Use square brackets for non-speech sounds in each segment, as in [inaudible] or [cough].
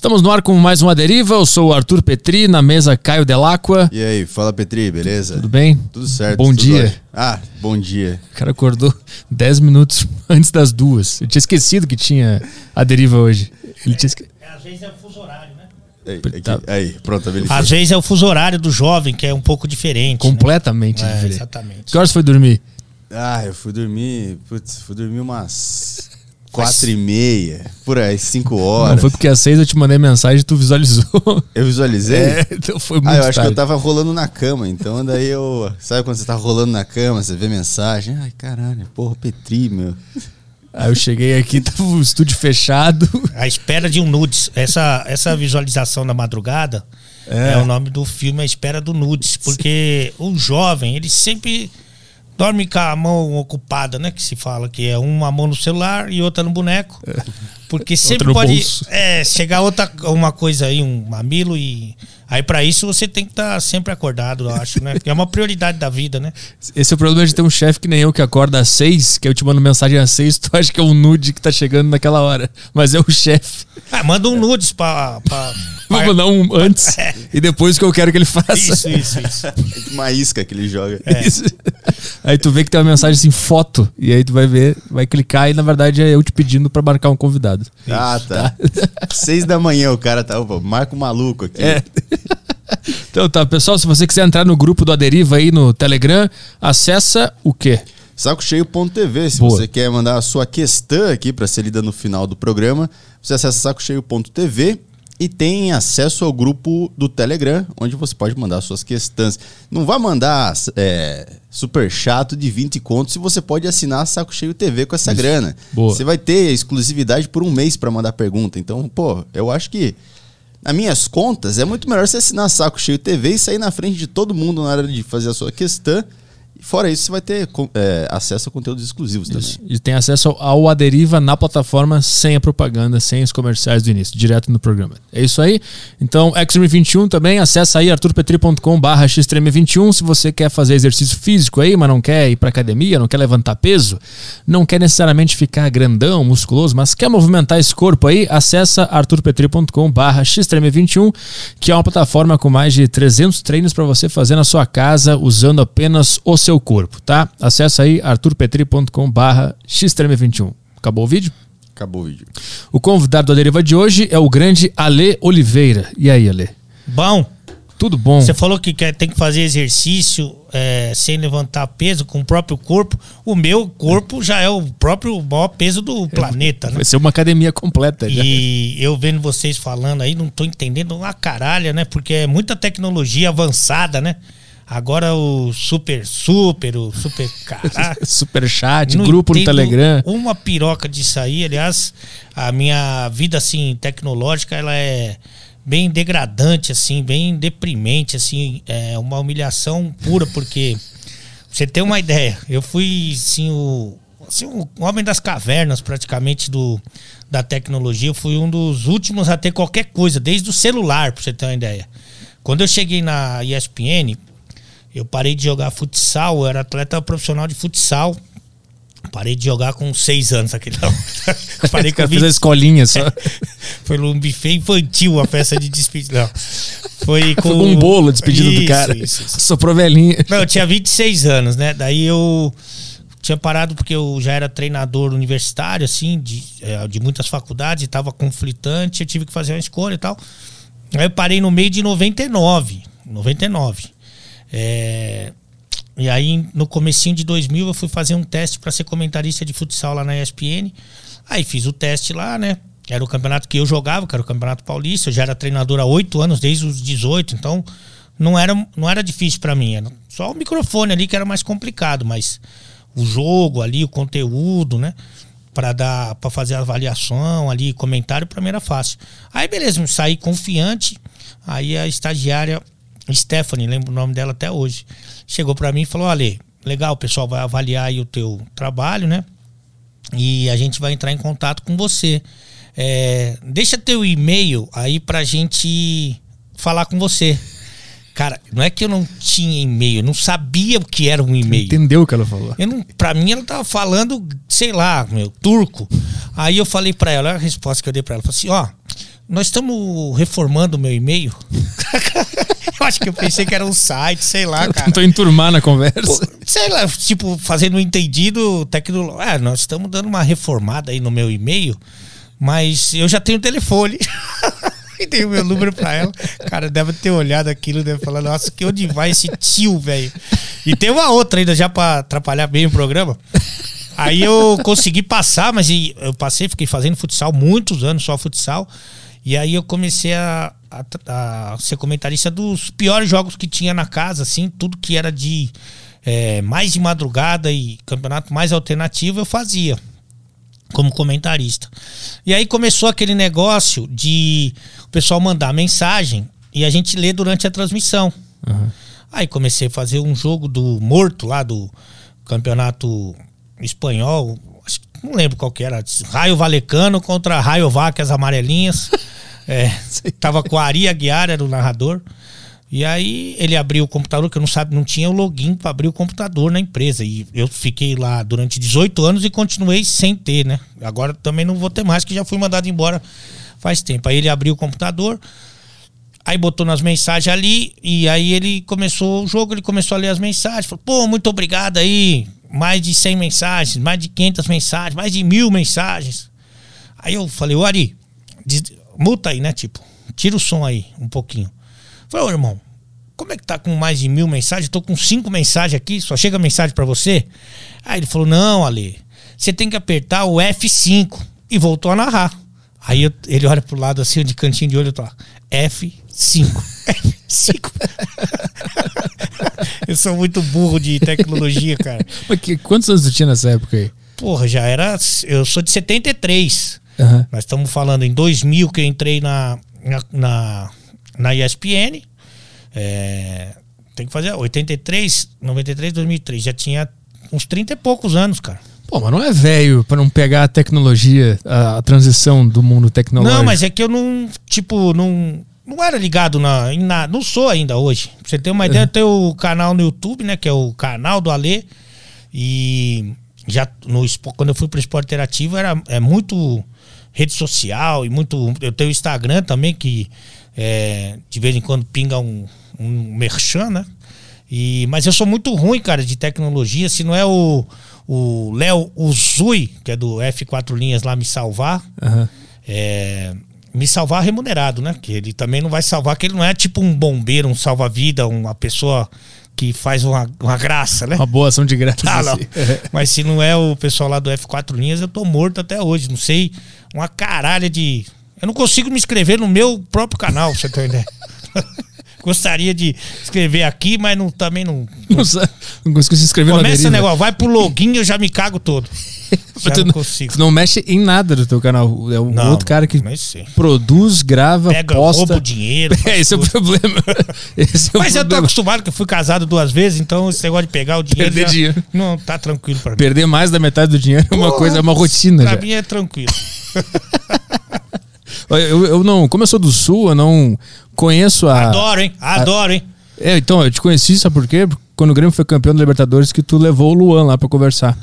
Estamos no ar com mais uma deriva. Eu sou o Arthur Petri, na mesa Caio Delacqua. E aí, fala Petri, beleza? Tudo bem? Tudo certo. Bom tudo dia. ótimo. Ah, bom dia. O cara acordou 10 minutos [laughs] antes das duas. Eu tinha esquecido que tinha a deriva hoje. Ele tinha esque... Às vezes é o fuso horário, né? Aí, Tá. pronto, habilitou. Às vezes é o fuso horário do jovem, que é um pouco diferente. completamente né? É, diferente. exatamente. Que horas foi dormir? Ah, eu fui dormir, putz, fui dormir umas quatro e meia, por aí, cinco horas. Não foi porque às seis eu te mandei mensagem e tu visualizou. Eu visualizei? É, então foi muito Ah, eu acho tarde. que eu tava rolando na cama, então daí eu... Sabe quando você tá rolando na cama, você vê mensagem? Ai, caralho, porra, Petri, meu. Aí eu cheguei aqui, [laughs] tava o estúdio fechado. A espera de um nudes. Essa, essa visualização da madrugada É. é. o nome do filme A Espera do Nudes. Porque o jovem, ele sempre dorme com a mão ocupada, né? Que se fala que é uma mão no celular e outra no boneco. Porque sempre no pode é, chegar outra uma coisa aí, um mamilo e. Aí pra isso você tem que estar sempre acordado, eu acho, né? É uma prioridade da vida, né? Esse é o problema de ter um chefe que nem eu, que acorda às seis, que eu te mando mensagem às seis, tu acha que é um nude que tá chegando naquela hora. Mas é o chefe. Ah, manda um nudes pra. pra, [laughs] Vou mandar um antes e depois que eu quero que ele faça. Isso, isso, isso. Uma isca que ele joga. [laughs] Isso. Aí tu vê que tem uma mensagem assim, foto, e aí tu vai ver, vai clicar e na verdade é eu te pedindo pra marcar um convidado. Ah, tá. [laughs] Seis da manhã o cara tá... Opa, marca o maluco aqui. É. Então tá, pessoal, se você quiser entrar no grupo do Aderiva aí no Telegram, acessa o quê? sacocheio.tv. Se Boa. você quer mandar a sua questão aqui para ser lida no final do programa, você acessa sacocheio.tv e tem acesso ao grupo do Telegram, onde você pode mandar suas questões. Não vai mandar é, super chato de 20 contos se você pode assinar Saco Cheio TV com essa grana. Boa. Você vai ter exclusividade por um mês para mandar pergunta. Então, pô, eu acho que nas minhas contas, é muito melhor você assinar Saco Cheio TV e sair na frente de todo mundo na hora de fazer a sua questão. Fora isso, você vai ter é, acesso a conteúdos exclusivos Isso. também. E tem acesso ao Aderiva na plataforma sem a propaganda, sem os comerciais do início, direto no programa. É isso aí. Então, Xtreme 21 também, acessa aí arturpetri.com barra xtreme 21 se você quer fazer exercício físico aí, mas não quer ir pra academia, não quer levantar peso, não quer necessariamente ficar grandão, musculoso, mas quer movimentar esse corpo aí, acessa arturpetri.com barra xtreme 21 que é uma plataforma com mais de 300 treinos para você fazer na sua casa usando apenas o seu corpo, tá? Acesse aí arturpetri.com barra xtreme21. Acabou o vídeo? Acabou o vídeo. O convidado da deriva de hoje é o grande Ale Oliveira. E aí, Ale? Bom, Tudo bom? você falou que quer, tem que fazer exercício é, sem levantar peso com o próprio corpo. O meu corpo já é o próprio maior peso do planeta, né? Vai ser uma academia completa já. E eu vendo vocês falando aí, não tô entendendo uma caralha, né? Porque é muita tecnologia avançada, né? Agora o super, super, o super [laughs] caraca. Super chat, Não grupo no Telegram. Uma piroca disso aí. Aliás, a minha vida, assim, tecnológica, ela é bem degradante, assim, bem deprimente, assim. É uma humilhação pura, porque... pra Você tem uma ideia. Eu fui, assim, o... Assim, o homem das cavernas, praticamente, do, da tecnologia. Eu fui um dos últimos a ter qualquer coisa, desde o celular, pra você ter uma ideia. Quando eu cheguei na ESPN, eu parei de jogar futsal, eu era atleta profissional de futsal. Parei de jogar com seis anos aquele. [laughs] Parei com fez a 20, escolinha só. [laughs] Foi num buffet infantil a festa de despedida. Não. Foi com Foi um bolo a despedida do Isso, cara. isso, isso. Soprou velhinha. Não, eu tinha 26 anos, né? Daí eu tinha parado porque eu já era treinador universitário, assim, de, eh, de muitas faculdades, e tava conflitante, eu tive que fazer uma escolha e tal. Aí eu parei no meio de 99. 99. É, e aí, no comecinho de 2000, eu fui fazer um teste para ser comentarista de futsal lá na ESPN. Aí fiz o teste lá, né? Era o campeonato que eu jogava, que era o Campeonato Paulista. Eu já era treinador há oito anos, desde os 18. Então, não era, não era difícil para mim. Era só o microfone ali que era mais complicado, mas o jogo ali, o conteúdo, né? Para dar, para fazer a avaliação ali, comentário, para mim era fácil. Aí, beleza, saí confiante. Aí a estagiária Stephanie, lembro o nome dela até hoje, chegou para mim e falou: Ale, legal, o pessoal vai avaliar aí o teu trabalho, né? E a gente vai entrar em contato com você. É, deixa teu e-mail aí pra gente falar com você. Cara, não é que eu não tinha e-mail, eu não sabia o que era um e-mail. Entendeu o que ela falou? Eu não, pra mim, ela tava falando, sei lá, meu, turco. Aí eu falei pra ela, olha a resposta que eu dei pra ela. Falei assim, ó, nós estamos reformando o meu e-mail. [laughs] eu acho que eu pensei que era um site, sei lá, cara. Tentou enturmar na conversa. Sei lá, tipo, fazendo um entendido tecnológico. Ah, nós estamos dando uma reformada aí no meu e-mail, mas eu já tenho o telefone. [laughs] e dei o meu número pra ela. Cara, deve ter olhado aquilo, deve falar, nossa, que onde vai esse tio, velho? E tem uma outra ainda, já pra atrapalhar bem o programa. Aí eu consegui passar, mas eu passei, fiquei fazendo futsal muitos anos, só futsal. E aí eu comecei a, a, a, ser comentarista dos piores jogos que tinha na casa, assim, tudo que era de é, mais de madrugada e campeonato mais alternativo eu fazia como comentarista. E aí começou aquele negócio de o pessoal mandar mensagem e a gente ler durante a transmissão. Uhum. Aí comecei a fazer um jogo do morto lá do campeonato espanhol, não lembro qual que era, Raio Valecano contra Raio Vacas Amarelinhas. É, tava com a Ari Aguiar, era o narrador. E aí ele abriu o computador, que eu não sabe, não tinha o login para abrir o computador na empresa. E eu fiquei lá durante 18 anos e continuei sem ter, né? Agora também não vou ter mais, que já fui mandado embora faz tempo. Aí ele abriu o computador, aí botou nas mensagens ali, e aí ele começou o jogo, ele começou a ler as mensagens. Falou, pô, muito obrigado aí mais de 100 mensagens, mais de 500 mensagens, mais de mil mensagens. Aí eu falei, o Ari, multa aí, né? Tipo, tira o som aí um pouquinho. Falei, ô irmão, como é que tá com mais de mil mensagens? Eu tô com cinco mensagens aqui, só chega mensagem para você? Aí ele falou, não, ali você tem que apertar o F5. E voltou a narrar. Aí eu, ele olha pro lado assim, de cantinho de olho, tá F5. Cinco. [laughs] Cinco. Eu sou muito burro de tecnologia, cara. Mas que, quantos anos você tinha nessa época aí? Porra, já era. Eu sou de 73. Uhum. Nós estamos falando em 2000 que eu entrei na, na, na, na ESPN. É, tem que fazer 83, 93, 2003. Já tinha uns 30 e poucos anos, cara. Pô, mas não é velho para não pegar a tecnologia, a, a, transição do mundo tecnológico. Não, mas é que eu não, tipo, não, não era ligado na, em nada. Não sou ainda hoje. Pra você ter uma ideia, é. eu tenho o canal no YouTube, né? Que é o canal do Alê. E já no, quando eu fui pro esporte interativo era é muito rede social e muito. Eu tenho o Instagram também, que é, de vez em quando pinga um, um merchan, né? E, mas eu sou muito ruim, cara, de tecnologia. Se não é o o Léo Uzui, que é do F4 Linhas lá, me salvar, uhum. é, me salvar remunerado, né? Que ele também não vai salvar, que ele não é tipo um bombeiro, um salva-vida, uma pessoa que faz uma, uma graça, né? Uma boa ação de graça. Ah, assim. [laughs] Mas se não é o pessoal lá do F4 Linhas, eu tô morto até hoje. Não sei, uma caralha de. Eu não consigo me inscrever no meu próprio canal, você tem ideia. [laughs] Gostaria de escrever aqui, mas não, também não. Não, não consigo se inscrever Começa o negócio, vai pro login eu já me cago todo. [laughs] Já tu não, consigo. Tu não mexe em nada do teu canal. É o não, outro cara que produz, grava, Pega, posta. rouba o dinheiro. [laughs] É, esse é o problema. [laughs] Esse é o mas problema. eu tô acostumado, que eu fui casado duas vezes, então esse negócio de pegar o dinheiro. Perder já, dinheiro. Não, tá tranquilo pra mim. Perder mais da metade do dinheiro é uma coisa, é uma rotina. Pra já. mim é tranquilo. eu, eu não, como eu sou do sul, eu não conheço a. Adoro, hein? Adoro, a, hein? É, então, eu te conheci, sabe por quê? Quando o Grêmio foi campeão da Libertadores, que tu levou o Luan lá pra conversar.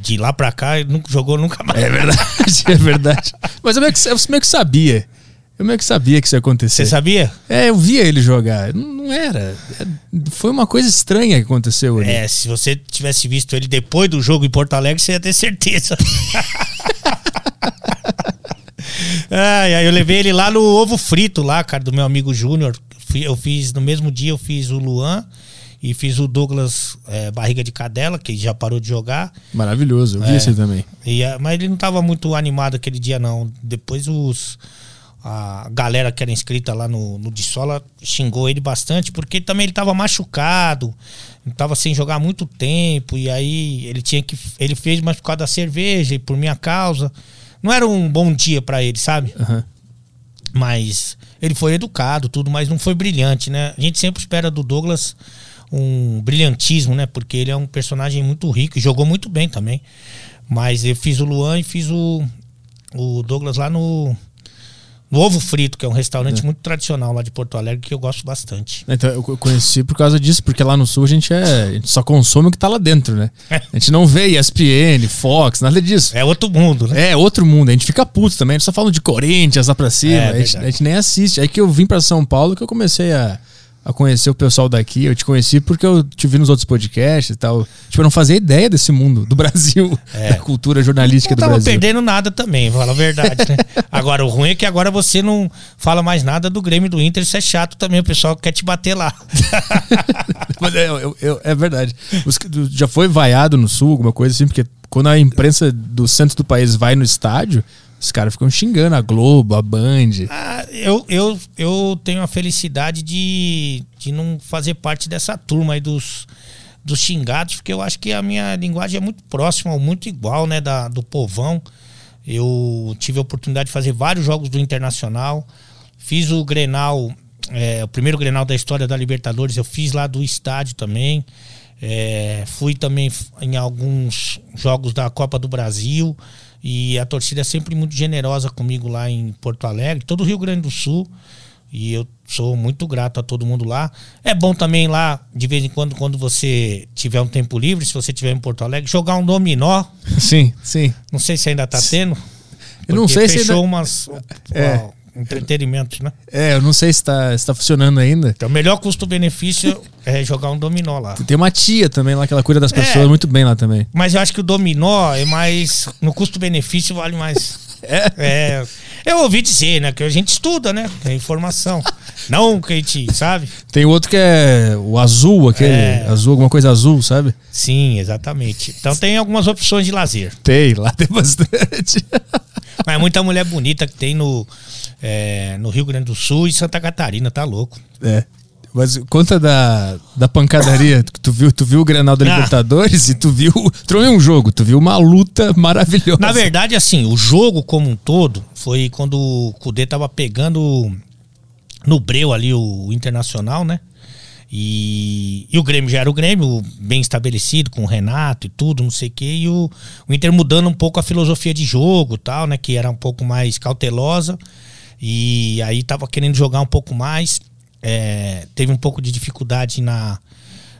De lá pra cá, ele nunca jogou nunca mais. É verdade, [laughs] é verdade. Mas eu meio, que, eu meio que sabia. Eu meio que sabia que isso ia acontecer. Você sabia? É, eu via ele jogar. Não, não era. É, foi uma coisa estranha que aconteceu ali. É, se você tivesse visto ele depois do jogo em Porto Alegre, você ia ter certeza. [laughs] ai, ai, eu levei ele lá no ovo frito, lá, cara, do meu amigo Júnior. Eu fiz, no mesmo dia, eu fiz o Luan e fiz o Douglas é, Barriga de Cadela, que já parou de jogar. Maravilhoso, eu vi é, esse também. E, mas ele não estava muito animado aquele dia, não. Depois os. A galera que era inscrita lá no, no Dissola xingou ele bastante, porque também ele estava machucado, estava sem jogar há muito tempo, e aí ele tinha que. Ele fez mais por causa da cerveja e por minha causa. Não era um bom dia para ele, sabe? Uhum. Mas ele foi educado, tudo, mas não foi brilhante, né? A gente sempre espera do Douglas um brilhantismo, né? Porque ele é um personagem muito rico e jogou muito bem também. Mas eu fiz o Luan e fiz o, o Douglas lá no, no Ovo Frito, que é um restaurante é. muito tradicional lá de Porto Alegre, que eu gosto bastante. Então, eu conheci por causa disso, porque lá no Sul a gente, é, a gente só consome o que tá lá dentro, né? É. A gente não vê ESPN, Fox, nada disso. É outro mundo, né? É, outro mundo. A gente fica puto também, a gente só fala de Corinthians lá pra cima, é, a, gente, a, gente, nem assiste. Aí que eu vim pra São Paulo que eu comecei a a conhecer o pessoal daqui. Eu te conheci porque eu te vi nos outros podcasts e tal. Tipo, eu não fazia ideia desse mundo, do Brasil, é. da cultura jornalística do Brasil. Não tava perdendo nada também, fala a verdade, né? [laughs] Agora, o ruim é que agora você não fala mais nada do Grêmio do Inter, isso é chato também, o pessoal quer te bater lá. [laughs] Mas é, eu, eu, é verdade. Os, já foi vaiado no Sul, alguma coisa assim, porque quando a imprensa do centro do país vai no estádio, os caras ficam xingando a Globo, a Band. Ah, eu, eu, eu tenho a felicidade de, de não fazer parte dessa turma aí dos, dos xingados, porque eu acho que a minha linguagem é muito próxima, muito igual, né, da, do povão. Eu tive a oportunidade de fazer vários jogos do Internacional. Fiz o Grenal, é, o primeiro Grenal da história da Libertadores, eu fiz lá do estádio também. É, fui também em alguns jogos da Copa do Brasil. E a torcida é sempre muito generosa comigo lá em Porto Alegre, todo o Rio Grande do Sul. E eu sou muito grato a todo mundo lá. É bom também lá, de vez em quando, quando você tiver um tempo livre, se você estiver em Porto Alegre, jogar um dominó. Sim, [laughs] sim. Não sei se ainda tá tendo. Eu não sei fechou se ainda... umas. É entretenimento, né? É, eu não sei se está se tá funcionando ainda. Então, o melhor custo-benefício é jogar um dominó lá. Tem uma tia também lá que ela cuida das pessoas é, muito bem lá também. Mas eu acho que o dominó é mais. No custo-benefício vale mais. [laughs] É? é. Eu ouvi dizer, né? Que a gente estuda, né? É informação. [laughs] Não que a gente, sabe? Tem outro que é o azul, aquele. É. Azul, alguma coisa azul, sabe? Sim, exatamente. Então tem algumas opções de lazer. Tem, lá tem bastante. [laughs] Mas é muita mulher bonita que tem no, é, no Rio Grande do Sul e Santa Catarina, tá louco. É. Mas conta da, da pancadaria. [laughs] tu viu, tu viu o Granal da ah. Libertadores e tu viu. Tu um jogo, tu viu uma luta maravilhosa. Na verdade, assim, o jogo como um todo foi quando o Kudê tava pegando no breu ali o, o Internacional, né? E, e, o Grêmio já era o Grêmio, bem estabelecido, com o Renato e tudo, não sei o quê. E o, o Inter mudando um pouco a filosofia de jogo tal, né? Que era um pouco mais cautelosa. E aí tava querendo jogar um pouco mais. É, teve um pouco de dificuldade na,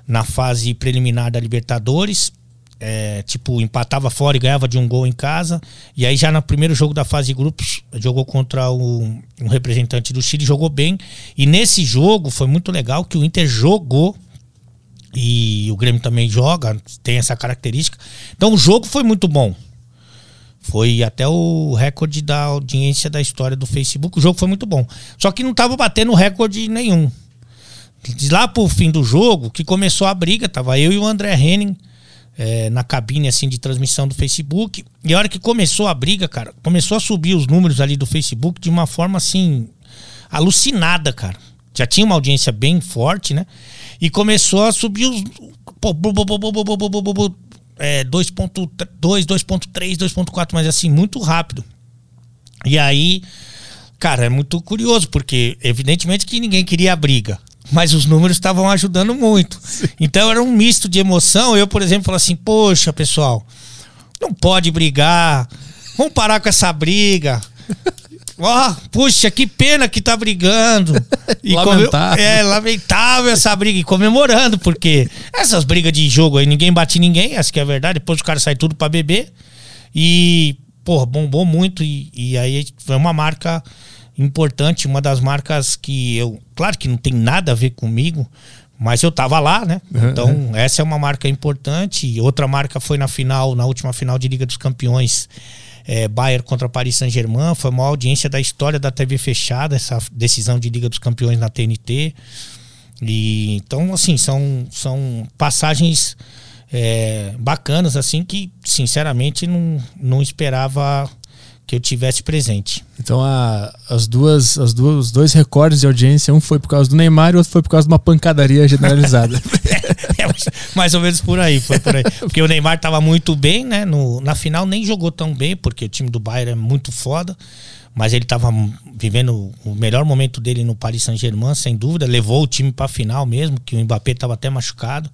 na fase preliminar da Libertadores. É, tipo, empatava fora e ganhava de um gol em casa. E aí, já no primeiro jogo da fase de grupos, jogou contra o, um representante do Chile, jogou bem. E nesse jogo foi muito legal que o Inter jogou. E o Grêmio também joga, tem essa característica. Então o jogo foi muito bom. Foi até o recorde da audiência da história do Facebook. O jogo foi muito bom. Só que não estava batendo recorde nenhum. Lá pro fim do jogo, que começou a briga, tava eu e o André Henning é, na cabine assim de transmissão do Facebook. E a hora que começou a briga, cara, começou a subir os números ali do Facebook de uma forma assim alucinada, cara. Já tinha uma audiência bem forte, né? E começou a subir os é, 2.2, 2.3, 2.4, mas assim, muito rápido. E aí, cara, é muito curioso, porque evidentemente que ninguém queria a briga. Mas os números estavam ajudando muito. Então era um misto de emoção. Eu, por exemplo, falo assim: Poxa, pessoal, não pode brigar. Vamos parar com essa briga. Ó, oh, puxa, que pena que tá brigando. [laughs] E lamentável. É, lamentável essa briga. E comemorando, porque essas brigas de jogo aí, ninguém bate ninguém, essa que é a verdade. Depois o cara sai tudo para beber. E, porra, bombou muito. E, e aí foi uma marca importante, uma das marcas que eu. Claro que não tem nada a ver comigo, mas eu tava lá, né? Então, essa é uma marca importante. E outra marca foi na final, na última final de Liga dos Campeões é, Bayern contra Paris Saint-Germain. Foi a maior audiência da história da TV fechada, essa decisão de Liga dos Campeões na TNT. E, então, assim, são, são passagens é, bacanas, assim, que, sinceramente, não, não esperava que eu tivesse presente. Então a, as duas, as duas, os dois recordes de audiência, um foi por causa do Neymar e o outro foi por causa de uma pancadaria generalizada. [laughs] é, mais ou menos por aí, foi por aí. Porque o Neymar estava muito bem, né? No, na final nem jogou tão bem, porque o time do Bayern é muito foda. Mas ele estava vivendo o melhor momento dele no Paris Saint-Germain, sem dúvida. Levou o time para a final mesmo, que o Mbappé estava até machucado.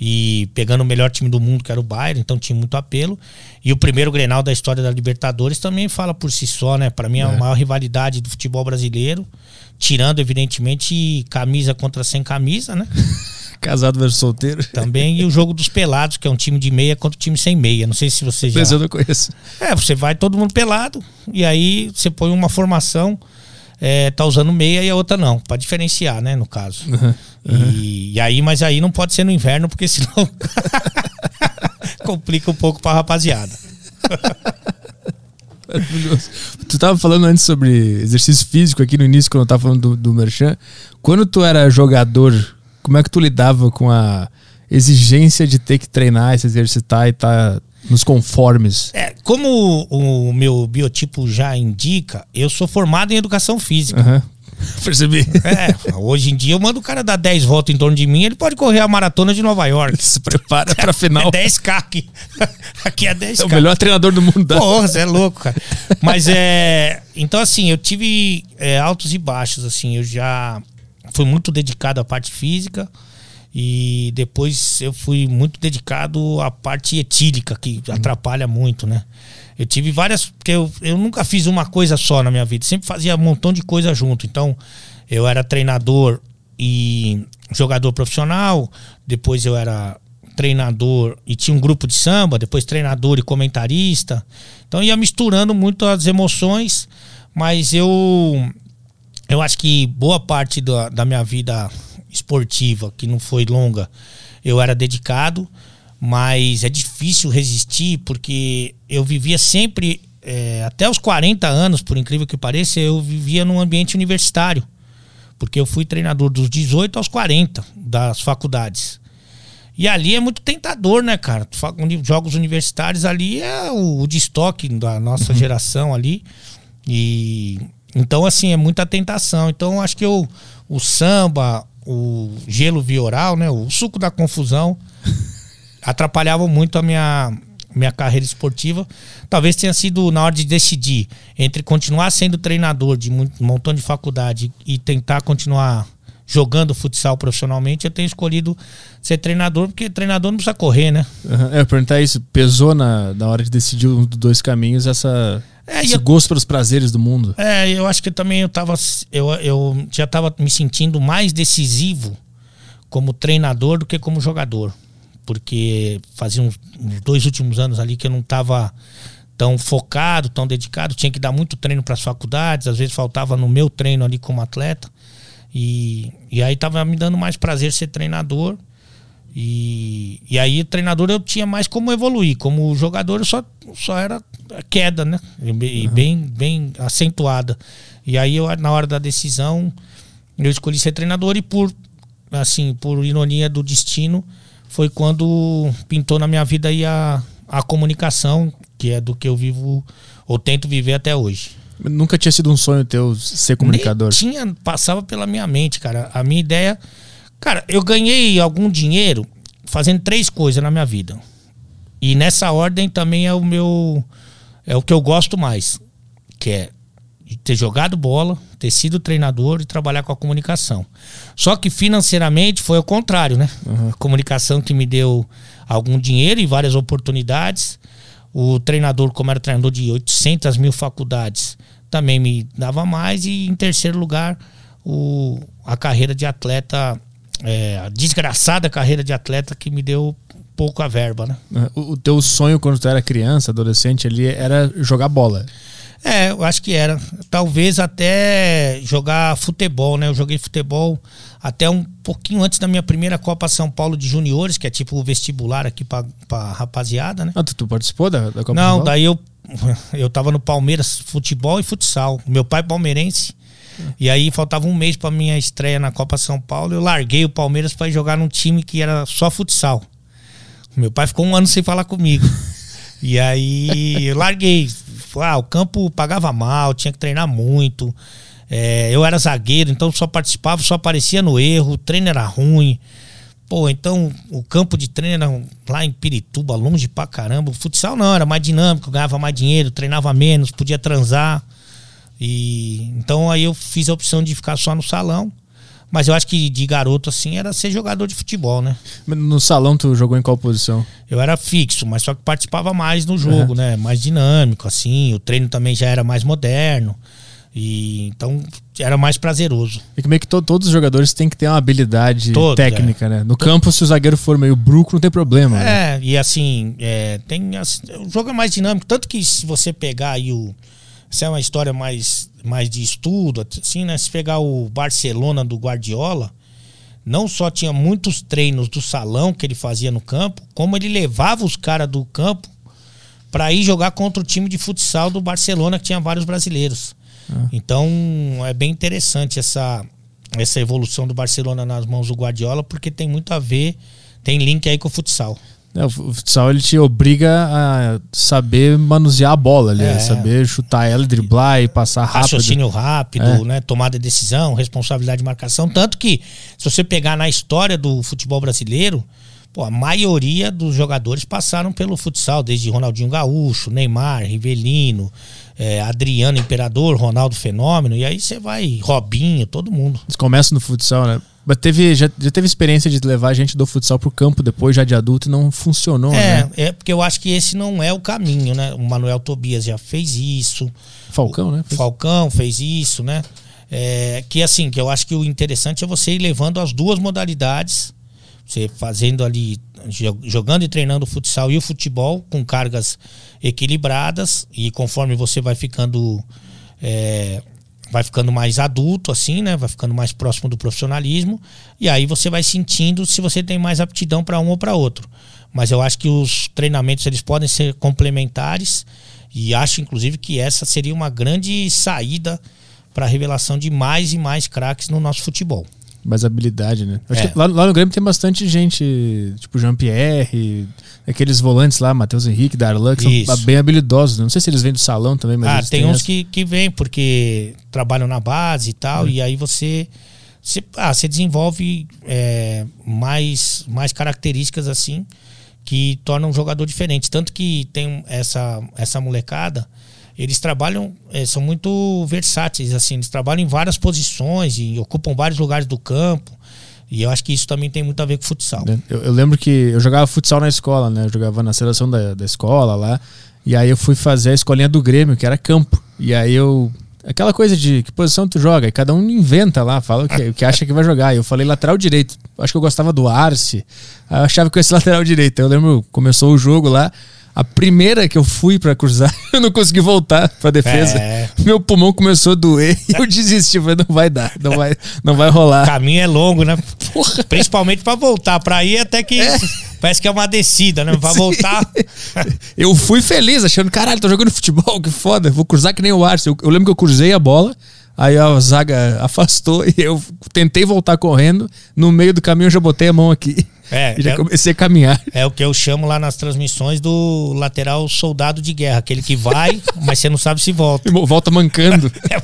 E pegando o melhor time do mundo, que era o Bayern, então tinha muito apelo. E o primeiro Grenal da história da Libertadores também fala por si só, né? Para mim é a É. maior rivalidade do futebol brasileiro, tirando evidentemente camisa contra sem camisa, né? [laughs] Casado versus solteiro. Também e o jogo dos pelados, que é um time de meia contra o time sem meia. Não sei se você já Mas eu não conheço. É, você vai todo mundo pelado e aí você põe uma formação é, tá usando meia e a outra não, Pra diferenciar, né, no caso. E, e aí, mas aí não pode ser no inverno porque senão [laughs] complica um pouco pra rapaziada. [laughs] Maravilhoso. Tu tava falando antes sobre exercício físico aqui no início, quando eu tava falando do, do Merchan. Quando tu era jogador, como é que tu lidava com a exigência de ter que treinar, se exercitar e estar nos conformes? É, como o, o meu biotipo já indica, eu sou formado em educação física. Aham. [laughs] Percebi. É, hoje em dia eu mando o cara dar 10 voltas em torno de mim, ele pode correr a maratona de Nova York. Se prepara pra [laughs] final. É 10k aqui. [laughs] Aqui é 10k. É o melhor treinador do mundo. Da... Porra, você é louco, cara. Mas é. Então, assim, eu tive é, altos e baixos, assim. Eu já fui muito dedicado à parte física. E depois eu fui muito dedicado à parte etílica, que atrapalha muito, né? Eu tive várias. Porque eu, eu nunca fiz uma coisa só na minha vida. Sempre fazia um montão de coisa junto. Então, eu era treinador e jogador profissional. Depois eu era treinador e tinha um grupo de samba, depois treinador e comentarista. Então ia misturando muito as emoções, mas eu eu acho que boa parte da, da minha vida esportiva, que não foi longa, eu era dedicado, mas é difícil resistir porque eu vivia sempre, é, até os 40 anos, por incrível que pareça, eu vivia num ambiente universitário. Porque eu fui treinador dos 18 aos 40 das faculdades. E ali é muito tentador, né, cara? Jogos universitários ali é o, o destoque da nossa geração ali. E então, assim, é muita tentação. Então, acho que eu, o samba, o gelo vioral, né? O suco da confusão [laughs] atrapalhavam muito a minha, minha carreira esportiva. Talvez tenha sido na hora de decidir entre continuar sendo treinador de um montão de faculdade e tentar continuar jogando futsal profissionalmente, eu tenho escolhido ser treinador, porque treinador não precisa correr, né? Aham. É, eu perguntar isso. Pesou na, na hora de decidir um dos dois caminhos essa, É, esse eu- gosto pelos prazeres do mundo? É, eu acho que também eu tava. Eu, eu já estava me sentindo mais decisivo como treinador do que como jogador. Porque fazia uns, uns dois últimos anos ali que eu não estava tão focado, tão dedicado. Tinha que dar muito treino para as faculdades, às vezes faltava no meu treino ali como atleta. E, e aí tava me dando mais prazer ser treinador. E, e aí, treinador, eu tinha mais como evoluir. Como jogador, eu só, só era queda, né? E, e bem, bem acentuada. E aí, eu, na hora da decisão, eu escolhi ser treinador. E por, assim, por ironia do destino, foi quando pintou na minha vida aí a, a comunicação, que é do que eu vivo, ou tento viver até hoje. Nunca tinha sido um sonho teu ser comunicador. Nem tinha, passava pela minha mente, cara. A minha ideia. Cara, eu ganhei algum dinheiro fazendo três coisas na minha vida. E nessa ordem também é o meu. É o que eu gosto mais. Que é ter jogado bola, ter sido treinador e trabalhar com a comunicação. Só que financeiramente foi o contrário, né? A comunicação que me deu algum dinheiro e várias oportunidades. O treinador, como era treinador de 800 mil faculdades, também me dava mais. E em terceiro lugar, o, a carreira de atleta, é, a desgraçada carreira de atleta que me deu pouca verba, né? O, o teu sonho quando tu era criança, adolescente ali, era jogar bola. É, eu acho que era. Talvez até jogar futebol, né? Eu joguei futebol até um pouquinho antes da minha primeira Copa São Paulo de Juniores, que é tipo o vestibular aqui pra, pra rapaziada, né? Ah, tu, tu participou da, da Copa Não, São Paulo? daí eu, [laughs] eu tava no Palmeiras futebol e futsal. Meu pai é palmeirense. E aí faltava um mês pra minha estreia na Copa São Paulo. Eu larguei o Palmeiras pra ir jogar num time que era só futsal. Meu pai ficou um ano sem falar comigo. [laughs] E aí eu larguei. Ah, o campo pagava mal, tinha que treinar muito. É, eu era zagueiro, então só participava, só aparecia no erro, o treino era ruim. Pô, então o campo de treino era lá em Pirituba, longe pra caramba. O futsal não, era mais dinâmico, ganhava mais dinheiro, treinava menos, podia transar. E então aí eu fiz a opção de ficar só no salão. Mas eu acho que de garoto, assim, era ser jogador de futebol, né? No salão, tu jogou em qual posição? Eu era fixo, mas só que participava mais no jogo, uhum. né? Mais dinâmico, assim. O treino também já era mais moderno. E então era mais prazeroso. E como é que to, todos os jogadores têm que ter uma habilidade todos, técnica, é. né? No campo, se o zagueiro for meio bruco, não tem problema. É, né? e assim, é, tem assim, o jogo é mais dinâmico. Tanto que se você pegar aí o. Essa é uma história mais, mais de estudo, assim, né? Se pegar o Barcelona do Guardiola, não só tinha muitos treinos do salão que ele fazia no campo, como ele levava os caras do campo para ir jogar contra o time de futsal do Barcelona, que tinha vários brasileiros. Ah. Então é bem interessante essa, essa evolução do Barcelona nas mãos do Guardiola, porque tem muito a ver, tem link aí com o futsal. É, o futsal ele te obriga a saber manusear a bola, ali, é. saber chutar ela, driblar e passar rápido. Raciocínio rápido, é. né? Tomada de decisão, responsabilidade de marcação. Tanto que, se você pegar na história do futebol brasileiro, pô, a maioria dos jogadores passaram pelo futsal, desde Ronaldinho Gaúcho, Neymar, Rivelino, é, Adriano Imperador, Ronaldo Fenômeno, e aí você vai, Robinho, todo mundo. Eles começam no futsal, né? Mas teve, já, já teve experiência de levar a gente do futsal pro campo depois, já de adulto, e não funcionou, é, né? É, porque eu acho que esse não é o caminho, né? O Manuel Tobias já fez isso. Falcão, né? Fez... Falcão fez isso, né? É, que assim, que eu acho que o interessante é você ir levando as duas modalidades, você fazendo ali, jogando e treinando futsal e o futebol com cargas equilibradas, e conforme você vai ficando. É, vai ficando mais adulto, assim, né? Vai ficando mais próximo do profissionalismo. E aí você vai sentindo se você tem mais aptidão para um ou para outro. Mas eu acho que os treinamentos eles podem ser complementares e acho inclusive que essa seria uma grande saída para a revelação de mais e mais craques no nosso futebol mais habilidade, né? É. lá, lá, no Grêmio tem bastante gente, tipo Jean-Pierre, aqueles volantes lá, Matheus Henrique, Darlan, que Isso. são bem habilidosos. Não sei se eles vêm do salão também, mas. Ah, tem uns essa... que, que vêm, porque trabalham na base e tal, é. e aí você. Você, ah, você desenvolve é, mais, mais características assim que tornam um jogador diferente. Tanto que tem essa, essa molecada eles trabalham, é, são muito versáteis, assim, eles trabalham em várias posições e ocupam vários lugares do campo. E eu acho que isso também tem muito a ver com futsal. Eu, eu lembro que eu jogava futsal na escola, né? Eu jogava na seleção da, da escola lá. E aí eu fui fazer a escolinha do Grêmio, que era campo. E aí eu. Aquela coisa de que posição tu joga, e cada um inventa lá, fala o que, o que acha que vai jogar. Eu falei lateral direito. Acho que eu gostava do Arce. Eu achava que eu ia ser [laughs] lateral direito. Eu lembro, começou o jogo lá. A primeira que eu fui para cruzar, [laughs] eu não consegui voltar pra defesa. É. Meu pulmão começou a doer e eu desisti. Falei, não vai dar, não vai, não vai rolar. O caminho é longo, né? Porra. Principalmente para voltar. Pra ir até que. É. Parece que é uma descida, né? Pra Sim. voltar. [laughs] eu fui feliz, achando, caralho, tô jogando futebol, que foda. Vou cruzar que nem o Arce. Eu, eu lembro que eu cruzei a bola. Aí a zaga [laughs] afastou e eu tentei voltar correndo. No meio do caminho eu já botei a mão aqui. É, e já é, comecei a caminhar. É o que eu chamo lá nas transmissões do lateral soldado de guerra. Aquele que vai, [laughs] mas você não sabe se volta. Volta mancando. [laughs] É,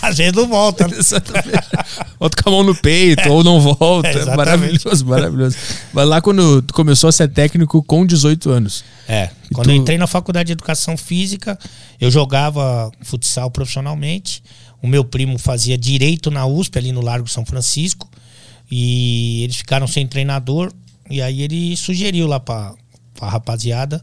às vezes não volta. [laughs] Né? volta com a mão no peito, é, ou não volta. É, maravilhoso, maravilhoso. Mas lá quando tu começou a ser técnico com 18 anos. É. Quando tu... eu entrei na faculdade de educação física, eu jogava futsal profissionalmente. O meu primo fazia direito na USP, ali no Largo São Francisco. E eles ficaram sem treinador. E aí ele sugeriu lá pra, pra rapaziada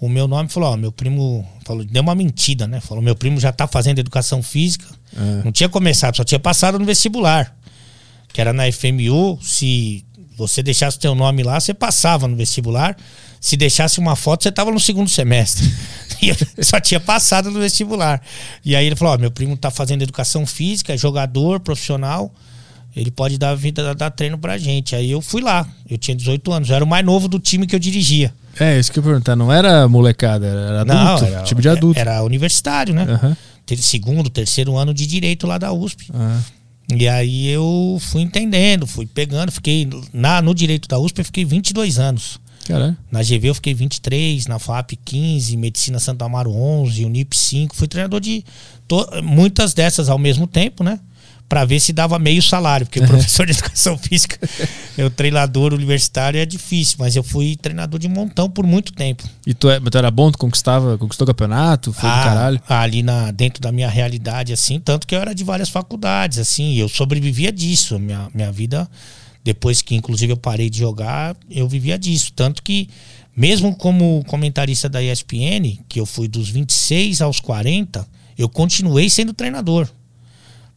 o meu nome falou, ó, meu primo falou, deu uma mentira, né? Falou, meu primo já tá fazendo educação física. É. Não tinha começado, só tinha passado no vestibular. Que era na FMU, se você deixasse o teu nome lá, você passava no vestibular. Se deixasse uma foto, você tava no segundo semestre. [laughs] E só tinha passado no vestibular. E aí ele falou: Ó, meu primo tá fazendo educação física, é jogador profissional. Ele pode dar vida, dar treino pra gente. Aí eu fui lá. Eu tinha 18 anos. Eu era o mais novo do time que eu dirigia. É, isso que eu ia perguntar. Não era molecada, era adulto. Não, era, time de adulto. Era universitário, né? Uhum. Segundo, terceiro ano de direito lá da USP. Uhum. E aí eu fui entendendo, fui pegando. Fiquei na, no direito da USP, eu fiquei 22 anos. Caralho. Na GV eu fiquei 23, na FAP 15, Medicina Santa Amaro 11, Unip 5. Fui treinador de muitas dessas ao mesmo tempo, né? Para ver se dava meio salário, porque [laughs] professor de educação física, eu treinador universitário é difícil, mas eu fui treinador de montão por muito tempo. E tu, é, tu era bom, tu conquistava, conquistou campeonato, foi ah, do caralho? Ali na, dentro da minha realidade, assim, tanto que eu era de várias faculdades, assim, eu sobrevivia disso, minha, minha vida, depois que inclusive eu parei de jogar, eu vivia disso, tanto que mesmo como comentarista da ESPN, que eu fui dos 26 aos 40, eu continuei sendo treinador.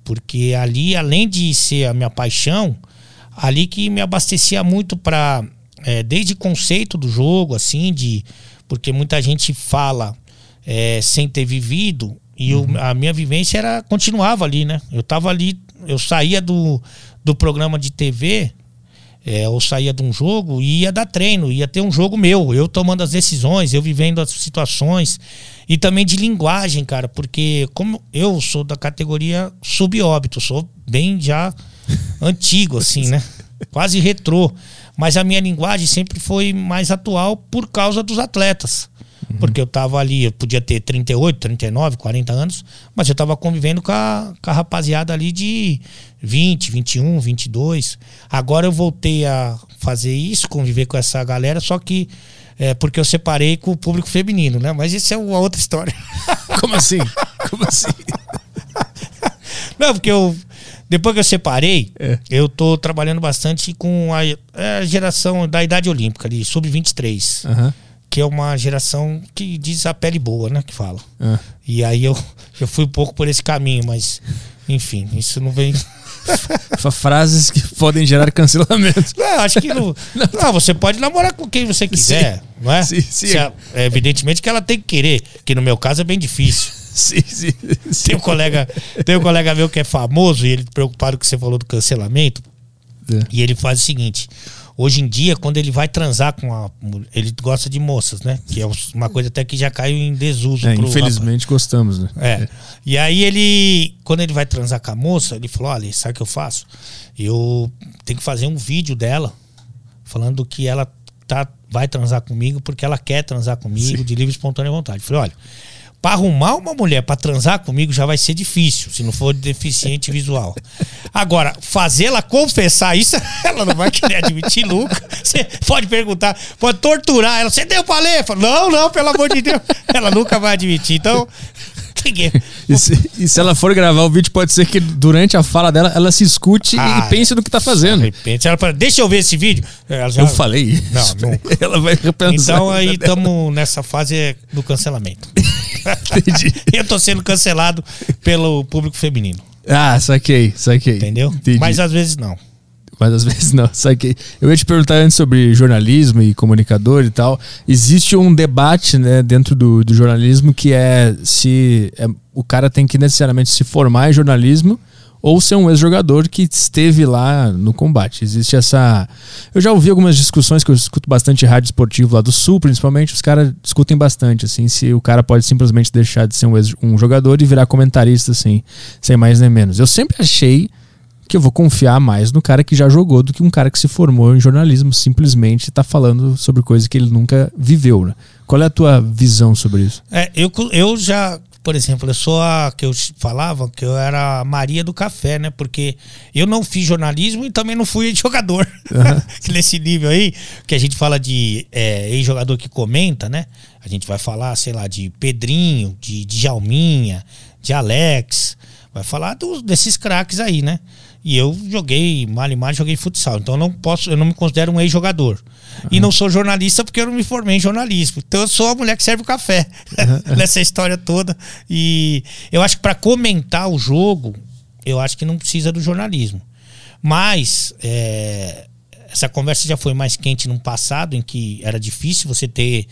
Porque ali, além de ser a minha paixão, ali que me abastecia muito para é, desde conceito do jogo, assim, de porque muita gente fala é, sem ter vivido e uhum. eu, a minha vivência era continuava ali, né? Eu tava ali, eu saía do, do programa de TV, é, ou saía de um jogo e ia dar treino, ia ter um jogo meu, eu tomando as decisões, eu vivendo as situações. E também de linguagem, cara, porque como eu sou da categoria subóbito, sou bem já [laughs] antigo, assim, né? Quase retrô. Mas a minha linguagem sempre foi mais atual por causa dos atletas. Uhum. Porque eu tava ali, eu podia ter 38, 39, 40 anos, mas eu tava convivendo com a, com a rapaziada ali de 20, 21, 22. Agora eu voltei a fazer isso, conviver com essa galera, só que é, porque eu separei com o público feminino, né? Mas isso é uma outra história. [laughs] Como assim? Como assim? [laughs] Não, porque eu. Depois que eu separei, é. eu tô trabalhando bastante com a, é, a geração da idade olímpica, ali, sub-23. Uhum. Que é uma geração que diz a pele boa, né? Que fala. Uhum. E aí eu, eu fui um pouco por esse caminho, mas, enfim, isso não vem. [laughs] Frases que podem gerar cancelamento. Não, acho que [laughs] não. Não, você pode namorar com quem você quiser, sim. não é? Sim, sim. É, evidentemente que ela tem que querer, que no meu caso é bem difícil. [laughs] Sim, sim, sim. Tem um colega, tem um colega meu que é famoso e ele preocupado que você falou do cancelamento. É. E ele faz o seguinte: Hoje em dia, quando ele vai transar com a. Ele gosta de moças, né? Que é uma coisa até que já caiu em desuso. É, infelizmente rapaz. gostamos, né? É. E aí ele. Quando ele vai transar com a moça, ele falou: olha, sabe o que eu faço? Eu tenho que fazer um vídeo dela falando que ela tá, vai transar comigo porque ela quer transar comigo Sim. de livre e espontânea vontade. Eu falei, olha, para arrumar uma mulher para transar comigo já vai ser difícil, se não for deficiente [laughs] visual. Agora, fazê-la confessar isso, [laughs] ela não vai querer admitir nunca. Você pode perguntar, pode torturar ela. Você deu pra ler? Falo, não, não, pelo amor de Deus. Ela nunca vai admitir. Então, [laughs] e se, e se, ela for gravar o vídeo, pode ser que durante a fala dela ela se escute ah, e pense no que tá fazendo. De repente ela fala, deixa eu ver esse vídeo. Já... Eu falei. Não, [laughs] não. Ela vai repensar. Então aí estamos nessa fase do cancelamento. [laughs] Entendi. eu tô sendo cancelado pelo público feminino. Ah, saquei, saquei. Entendeu? Entendi. Mas às vezes não. Mas às [laughs] vezes não, saquei. Eu ia te perguntar antes sobre jornalismo e comunicador e tal. Existe um debate né, dentro do, do jornalismo que é se é, o cara tem que necessariamente se formar em jornalismo ou ser um ex-jogador que esteve lá no combate. Existe essa. Eu já ouvi algumas discussões que eu escuto bastante rádio esportivo lá do Sul, principalmente, os caras discutem bastante, assim, se o cara pode simplesmente deixar de ser um, um jogador e virar comentarista, assim, sem mais nem menos. Eu sempre achei que eu vou confiar mais no cara que já jogou do que um cara que se formou em jornalismo, simplesmente está falando sobre coisa que ele nunca viveu, né? Qual é a tua visão sobre isso? É, eu, eu já por exemplo, eu sou a que eu falava que eu era a Maria do café, né? Porque eu não fiz jornalismo e também não fui [laughs] jogador. Uhum. Nesse nível aí, que a gente fala de é, ex-jogador que comenta, né? A gente vai falar, sei lá, de Pedrinho, de, de Jalminha, de Alex. Vai falar dos, desses craques aí, né? E eu joguei, mal e mal, joguei futsal. Então eu não posso, eu não me considero um ex-jogador. Uhum. E não sou jornalista porque eu não me formei em jornalismo. Então eu sou a mulher que serve o café uhum. [laughs] nessa história toda. E eu acho que para comentar o jogo, eu acho que não precisa do jornalismo. Mas é, essa conversa já foi mais quente no passado, em que era difícil você ter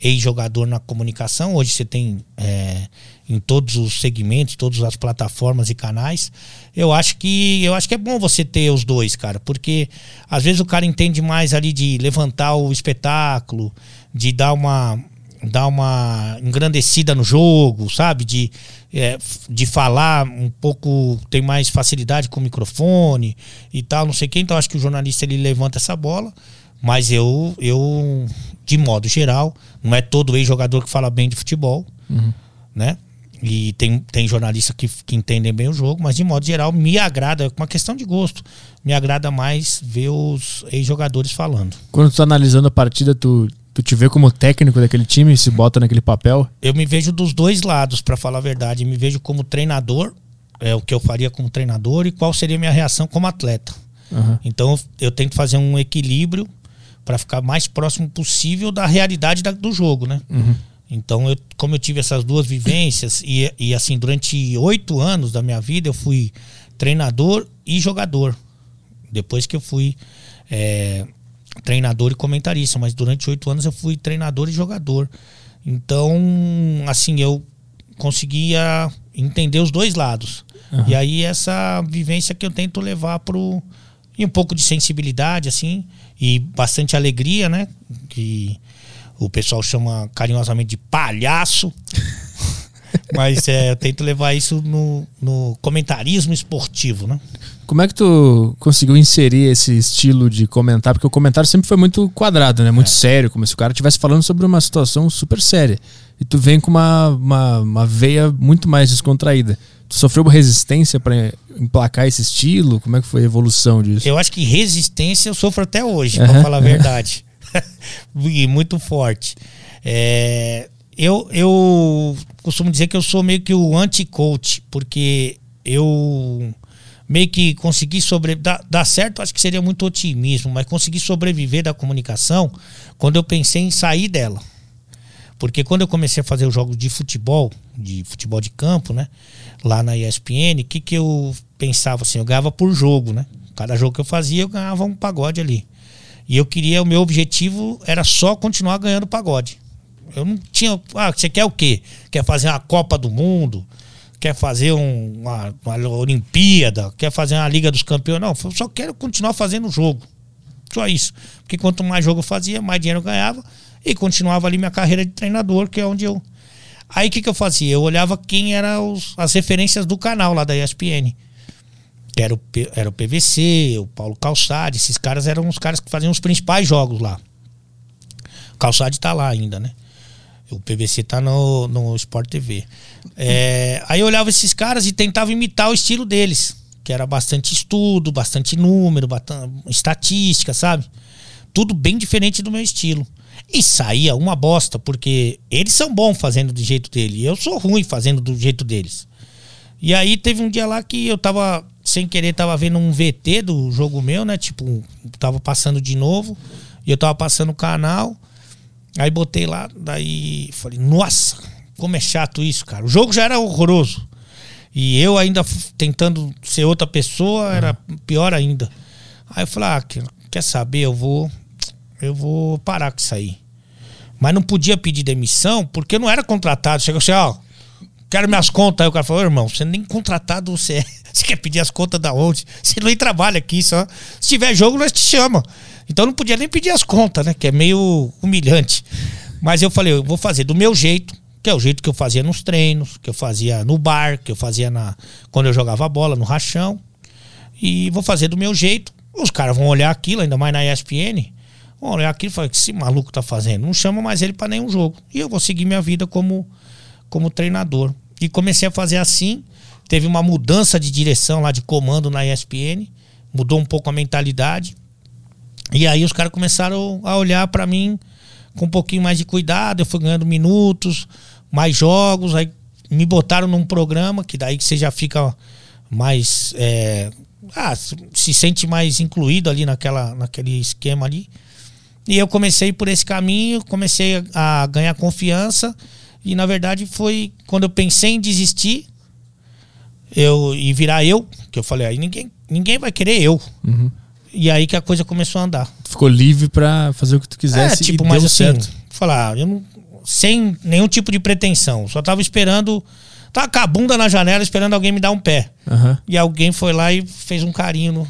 ex-jogador na comunicação. Hoje você tem é, em todos os segmentos, todas as plataformas e canais. Eu acho que eu acho que é bom você ter os dois, cara, porque às vezes o cara entende mais ali de levantar o espetáculo, de dar uma dar uma engrandecida no jogo, sabe? De, é, de falar um pouco, tem mais facilidade com o microfone e tal, não sei quem. Então acho que o jornalista ele levanta essa bola, mas eu, eu de modo geral, não é todo ex-jogador que fala bem de futebol, uhum. né? E tem, tem jornalistas que, que entendem bem o jogo, mas de modo geral me agrada, é uma questão de gosto. Me agrada mais ver os ex-jogadores falando. Quando tu tá analisando a partida, tu, tu te vê como técnico daquele time e se bota naquele papel? Eu me vejo dos dois lados, para falar a verdade. Me vejo como treinador, é o que eu faria como treinador, e qual seria a minha reação como atleta. Uhum. Então eu tento fazer um equilíbrio para ficar mais próximo possível da realidade da, do jogo, né? Uhum. Então, eu, como eu tive essas duas vivências, e, e assim, durante oito anos da minha vida, eu fui treinador e jogador. Depois que eu fui é, treinador e comentarista, mas durante oito anos eu fui treinador e jogador. Então, assim, eu conseguia entender os dois lados. Uhum. E aí, essa vivência que eu tento levar pro. E um pouco de sensibilidade, assim, e bastante alegria, né? Que o pessoal chama carinhosamente de palhaço. [laughs] Mas é, eu tento levar isso no, no comentarismo esportivo, né? Como é que tu conseguiu inserir esse estilo de comentar? Porque o comentário sempre foi muito quadrado, né? Muito É. sério, como se o cara estivesse falando sobre uma situação super séria. E tu vem com uma, uma, uma veia muito mais descontraída. Tu sofreu uma resistência para emplacar esse estilo? Como é que foi a evolução disso? Eu acho que resistência eu sofro até hoje, pra falar a verdade. [laughs] e muito forte. É, eu, eu costumo dizer que eu sou meio que o anti-coach, porque eu meio que consegui sobreviver. Dar, certo, acho que seria muito otimismo, mas consegui sobreviver da comunicação quando eu pensei em sair dela. Porque quando eu comecei a fazer os jogos de futebol, de futebol de campo, né? Lá na ESPN, o que, que eu pensava assim? Eu ganhava por jogo, né? Cada jogo que eu fazia, eu ganhava um pagode ali. E eu queria, o meu objetivo era só continuar ganhando pagode. Eu não tinha. Ah, você quer o quê? Quer fazer uma Copa do Mundo? Quer fazer um- uma, uma Olimpíada? Quer fazer uma Liga dos Campeões? Não, eu só quero continuar fazendo jogo. Só isso. Porque quanto mais jogo eu fazia, mais dinheiro eu ganhava. E continuava ali minha carreira de treinador, que é onde eu. Aí o que, que eu fazia? Eu olhava quem eram as referências do canal lá da ESPN. Que era o, era o PVC, o Paulo Calçade. Esses caras eram os caras que faziam os principais jogos lá. O Calçade tá lá ainda, né? O PVC tá no, no Sport TV. É, aí eu olhava esses caras e tentava imitar o estilo deles, que era bastante estudo, bastante número, bastante estatística, sabe? Tudo bem diferente do meu estilo. E saía uma bosta, porque eles são bons fazendo do jeito dele, eu sou ruim fazendo do jeito deles. E aí teve um dia lá que eu tava, sem querer, tava vendo um VT do jogo meu, né? Tipo, tava passando de novo, e eu tava passando o canal. Aí botei lá, daí falei, nossa, como é chato isso, cara. O jogo já era horroroso. E eu ainda tentando ser outra pessoa, era pior ainda. Aí eu falei, ah, quer, quer saber, eu vou. Eu vou parar com isso aí. Mas não podia pedir demissão, porque eu não era contratado. Chegou assim, ó, quero minhas contas. Aí o cara falou, "Ô, irmão, você nem contratado você é. [laughs] Você quer pedir as contas da onde? Você nem trabalha aqui, só. Se tiver jogo, nós te chama. Então não podia nem pedir as contas, né? Que é meio humilhante. Mas eu falei, eu vou fazer do meu jeito, que é o jeito que eu fazia nos treinos, que eu fazia no bar, que eu fazia na quando eu jogava bola, no rachão. E vou fazer do meu jeito. Os caras vão olhar aquilo, ainda mais na ESPN. Vão olhar aquilo e falar, o que esse maluco tá fazendo? Não chama mais ele para nenhum jogo. E eu vou seguir minha vida como, como treinador. E comecei a fazer assim. Teve uma mudança de direção lá de comando na ESPN. Mudou um pouco a mentalidade. E aí os caras começaram a olhar para mim com um pouquinho mais de cuidado. Eu fui ganhando minutos, mais jogos. Aí me botaram num programa que daí que você já fica mais. é, ah, se- se sente mais incluído ali naquela, naquele esquema ali. E eu comecei por esse caminho, comecei a ganhar confiança. E na verdade foi quando eu pensei em desistir eu, e virar eu, que eu falei, aí ninguém, ninguém vai querer eu. Uhum. E aí que a coisa começou a andar. Ficou livre pra fazer o que tu quisesse É, tipo, e mas deu assim, certo. falar, eu não, sem nenhum tipo de pretensão. Só tava esperando, tava com a bunda na janela esperando alguém me dar um pé. Aham. E alguém foi lá e fez um carinho. no-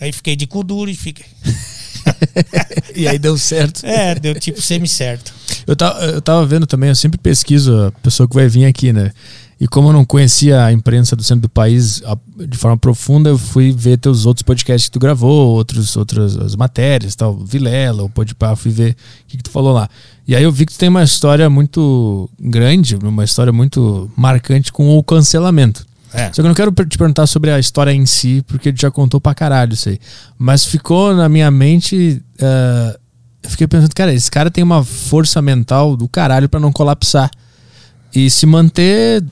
Aí fiquei de cu duro e fiquei. [laughs] [laughs] E aí deu certo. É, deu tipo semi-certo. Eu tava, eu tava vendo também, eu sempre pesquiso a pessoa que vai vir aqui, né? E como eu não conhecia a imprensa do centro do país de forma profunda, eu fui ver teus outros podcasts que tu gravou, outros, outras as matérias, tal, Vilela, o Podpah, fui ver o que, que tu falou lá. E aí eu vi que tu tem uma história muito grande, uma história muito marcante com o cancelamento. É. Só que eu não quero te perguntar sobre a história em si, porque tu já contou pra caralho isso aí. Mas ficou na minha mente. Uh, eu fiquei pensando, cara, esse cara tem uma força mental do caralho para não colapsar. E se manter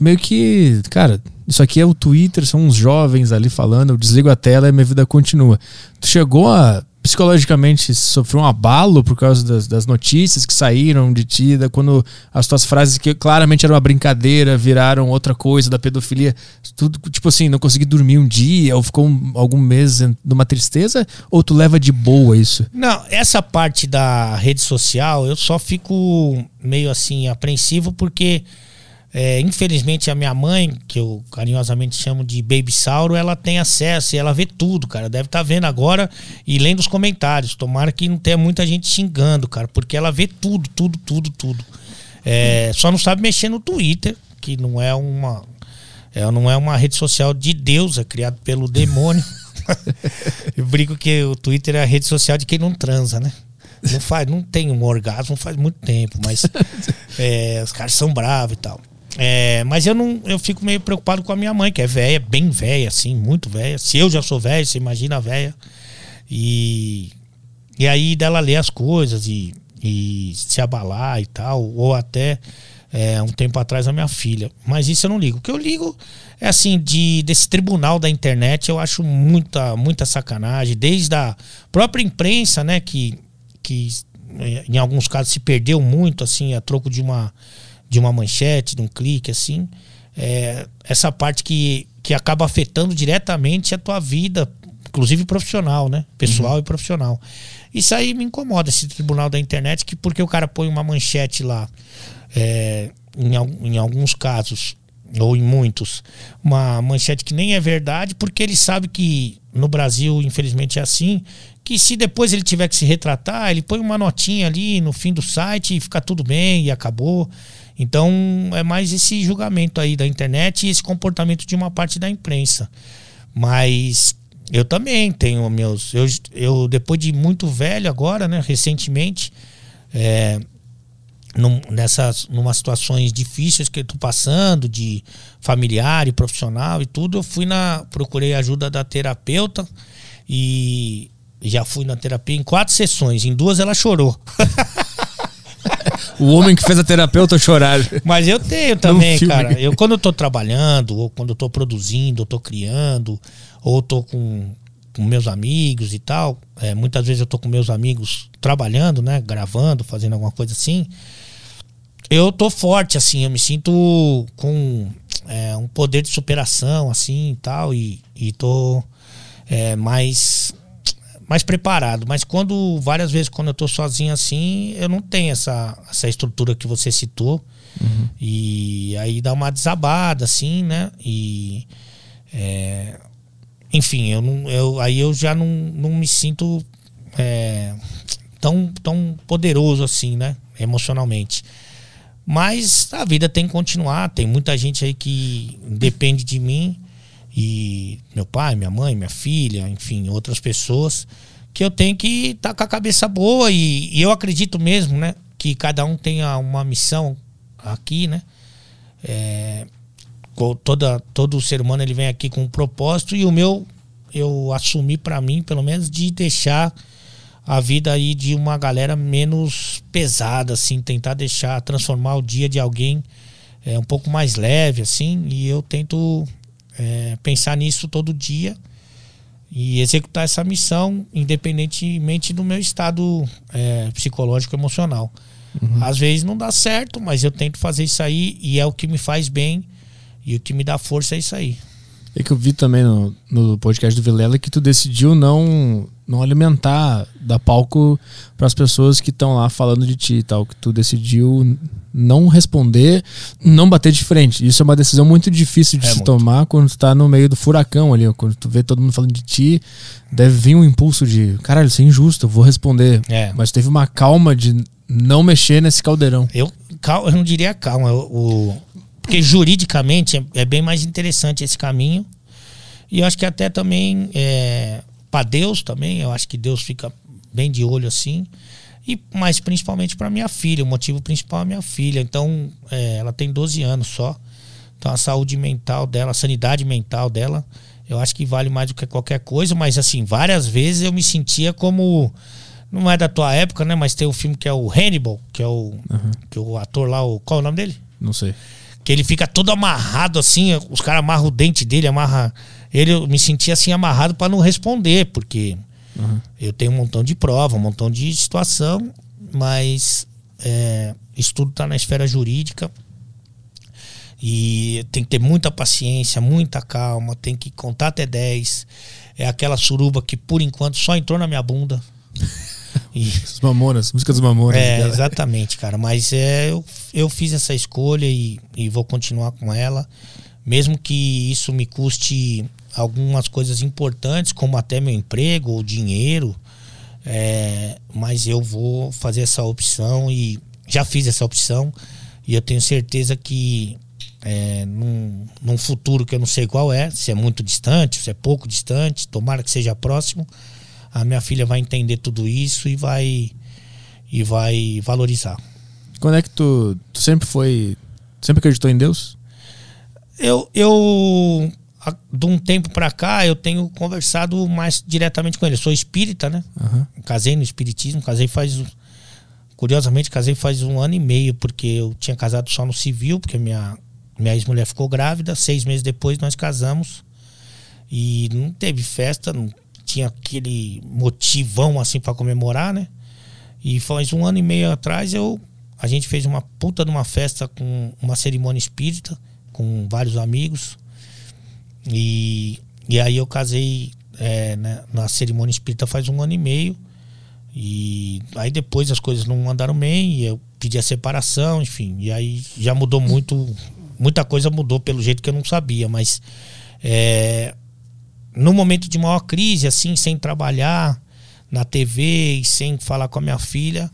meio que. Cara, isso aqui é o Twitter, são uns jovens ali falando, eu desligo a tela e minha vida continua. Tu chegou a psicologicamente sofreu um abalo por causa das, das, notícias que saíram de ti, da, quando as tuas frases que claramente eram uma brincadeira viraram outra coisa da pedofilia, tudo tipo assim, não consegui dormir um dia ou ficou um, algum mês numa tristeza ou tu leva de boa isso? Não, essa parte da rede social eu só fico meio assim apreensivo porque é, infelizmente, a minha mãe, que eu carinhosamente chamo de Baby Sauro, ela tem acesso e ela vê tudo, cara. Deve estar tá vendo agora e lendo os comentários. Tomara que não tenha muita gente xingando, cara, porque ela vê tudo, tudo, tudo, tudo. É, só não sabe mexer no Twitter, que não é uma. É, não é uma rede social de Deus, é criado pelo demônio. [laughs] eu brinco que o Twitter é a rede social de quem não transa, né? Não, faz, não tem um orgasmo faz muito tempo, mas [laughs] é, os caras são bravos e tal. É, mas eu não, eu fico meio preocupado com a minha mãe, que é velha, bem velha, assim, muito velha. Se eu já sou velho, você imagina velha. E, e aí dela ler as coisas e, e se abalar e tal, ou até é, um tempo atrás a minha filha. Mas isso eu não ligo. O que eu ligo é assim, de, desse tribunal da internet, eu acho muita, muita sacanagem, desde a própria imprensa, né, que, que é, em alguns casos se perdeu muito, assim, a troco de uma de uma manchete, de um clique, assim. É, essa parte que, que acaba afetando diretamente a tua vida, inclusive profissional, né? Pessoal uhum. e profissional. Isso aí me incomoda, esse tribunal da internet, que porque o cara põe uma manchete lá, é, em, em alguns casos, ou em muitos, uma manchete que nem é verdade, porque ele sabe que no Brasil, infelizmente, é assim, que se depois ele tiver que se retratar, ele põe uma notinha ali no fim do site e fica tudo bem e acabou. Então é mais esse julgamento aí da internet e esse comportamento de uma parte da imprensa. Mas eu também tenho meus. Eu, eu depois de muito velho agora, né, recentemente, é, num, nessas situações difíceis que eu tô passando, de familiar e profissional e tudo, eu fui na. procurei ajuda da terapeuta e já fui na terapia em quatro sessões. Em duas ela chorou. [laughs] o homem que fez a terapeuta chorar. Mas eu tenho também, cara. Eu quando eu tô trabalhando, ou quando eu tô produzindo, ou tô criando, ou tô com, com meus amigos e tal. É, muitas vezes eu tô com meus amigos trabalhando, né? Gravando, fazendo alguma coisa assim. Eu tô forte, assim, eu me sinto com é, um poder de superação, assim e tal, e, e tô é, mais mais preparado. Mas quando, várias vezes, quando eu tô sozinho assim, eu não tenho essa, essa estrutura que você citou. Uhum. E aí dá uma desabada, assim, né? E. É, enfim, eu não, eu, aí eu já não, não me sinto é, tão, tão poderoso assim, né? Emocionalmente. Mas a vida tem que continuar. Tem muita gente aí que depende de mim e meu pai, minha mãe, minha filha, enfim, outras pessoas, que eu tenho que estar tá com a cabeça boa e, e, eu acredito mesmo, né, que cada um tenha uma missão aqui, né? É, toda, todo ser humano ele vem aqui com um propósito e o meu eu assumi para mim, pelo menos, de deixar a vida aí de uma galera menos pesada, assim, tentar deixar, transformar o dia de alguém é, um pouco mais leve, assim, e eu tento é, pensar nisso todo dia e executar essa missão, independentemente do meu estado é, psicológico emocional. Uhum. Às vezes não dá certo, mas eu tento fazer isso aí e é o que me faz bem e o que me dá força é isso aí. É que eu vi também no, no podcast do Vilela que tu decidiu não não alimentar, dar palco para as pessoas que estão lá falando de ti e tal, que tu decidiu não responder, não bater de frente. Isso é uma decisão muito difícil de é se muito. tomar quando tu tá no meio do furacão ali, quando tu vê todo mundo falando de ti, deve vir um impulso de, caralho, isso é injusto, eu vou responder. É. Mas teve uma calma de não mexer nesse caldeirão. Eu, eu não diria calma, o, Porque juridicamente é, é bem mais interessante esse caminho. E eu acho que até também é, para Deus também, eu acho que Deus fica bem de olho assim. E, mas principalmente para minha filha, o motivo principal é minha filha. Então, é, ela tem 12 anos só. Então a saúde mental dela, a sanidade mental dela, eu acho que vale mais do que qualquer coisa, mas assim, várias vezes eu me sentia como não é da tua época, né? Mas tem o um filme que é o Hannibal, que é o uhum. que o ator lá, o qual é o nome dele? Não sei. Que ele fica todo amarrado assim, os caras amarram o dente dele, amarra ele eu me sentia assim amarrado para não responder, porque uhum. eu tenho um montão de prova, um montão de situação, mas é, isso tudo tá na esfera jurídica. E tem que ter muita paciência, muita calma, tem que contar até 10. É aquela suruba que por enquanto só entrou na minha bunda. [laughs] E, Os mamonas, música dos mamonas. É, cara. exatamente, cara. Mas é, eu, eu fiz essa escolha e, e vou continuar com ela. Mesmo que isso me custe algumas coisas importantes, como até meu emprego ou dinheiro. É, mas eu vou fazer essa opção e já fiz essa opção. E eu tenho certeza que é, num, num futuro que eu não sei qual é, se é muito distante, se é pouco distante, tomara que seja próximo, a minha filha vai entender tudo isso e vai e vai valorizar. Quando é que tu, tu sempre foi, sempre acreditou em Deus? Eu, eu de um tempo para cá eu tenho conversado mais diretamente com ele. Eu sou espírita, né? Uhum. Casei no espiritismo, casei faz curiosamente casei faz um ano e meio porque eu tinha casado só no civil porque minha minha ex-mulher ficou grávida, seis meses depois nós casamos e não teve festa, não tinha aquele motivão assim para comemorar, né? E faz um ano e meio atrás eu a gente fez uma puta de uma festa com uma cerimônia espírita com vários amigos. E, e aí eu casei é, né, na cerimônia espírita faz um ano e meio. E aí depois as coisas não andaram bem e eu pedi a separação, enfim, e aí já mudou muito muita coisa mudou pelo jeito que eu não sabia, mas é, no momento de maior crise, assim, sem trabalhar na TV e sem falar com a minha filha,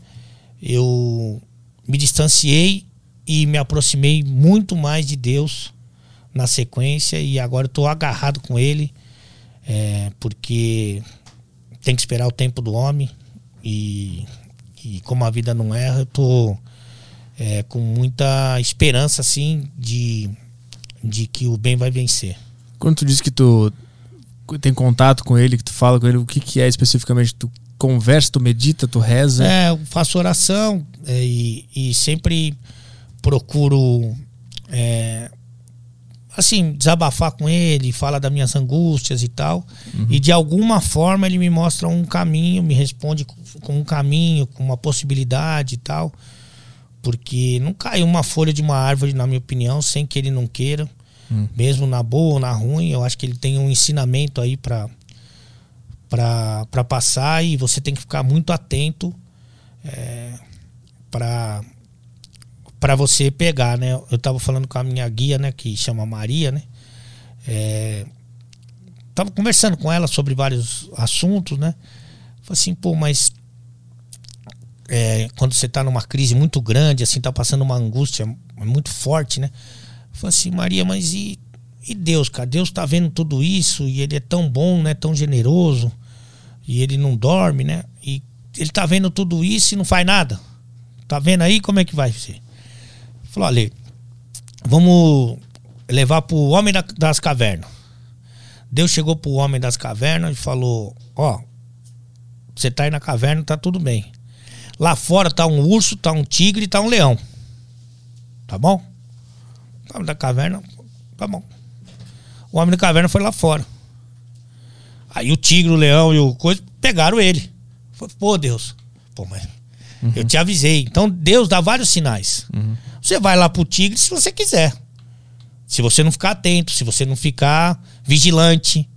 eu me distanciei e me aproximei muito mais de Deus na sequência e agora estou agarrado com Ele, é, porque tem que esperar o tempo do homem e, e como a vida não erra, eu estou é, com muita esperança assim de, de que o bem vai vencer. Quando tu diz que tu tem contato com ele, que tu fala com ele, o que, que é especificamente? Tu conversa, tu medita, tu reza? É, eu faço oração é, e, e sempre procuro é, assim, desabafar com ele, fala das minhas angústias e tal. Uhum. E de alguma forma ele me mostra um caminho, me responde com um caminho, com uma possibilidade e tal. Porque não cai uma folha de uma árvore, na minha opinião, sem que ele não queira. Hum. Mesmo na boa ou na ruim, eu acho que ele tem um ensinamento aí para para passar e você tem que ficar muito atento é, para para você pegar, né? Eu tava falando com a minha guia, né, que chama Maria, né? É, tava conversando com ela sobre vários assuntos, né? Falei assim, pô, mas é, quando você está numa crise muito grande, assim, tá passando uma angústia muito forte, né? Falei assim, Maria, mas e, e Deus, cara? Deus tá vendo tudo isso e ele é tão bom, né? Tão generoso e ele não dorme, né? E ele tá vendo tudo isso e não faz nada. Tá vendo aí como é que vai ser? Falou, olha, vamos levar pro homem das cavernas. Deus chegou pro homem das cavernas e falou, ó, você tá aí na caverna, tá tudo bem. Lá fora tá um urso, tá um tigre, tá um leão. Tá bom? O homem da caverna, tá bom. O homem da caverna foi lá fora. Aí o tigre, o leão e o coisa pegaram ele. Pô, Deus. Pô, mas uhum. eu te avisei. Então Deus dá vários sinais. Uhum. Você vai lá pro tigre se você quiser. Se você não ficar atento, se você não ficar vigilante.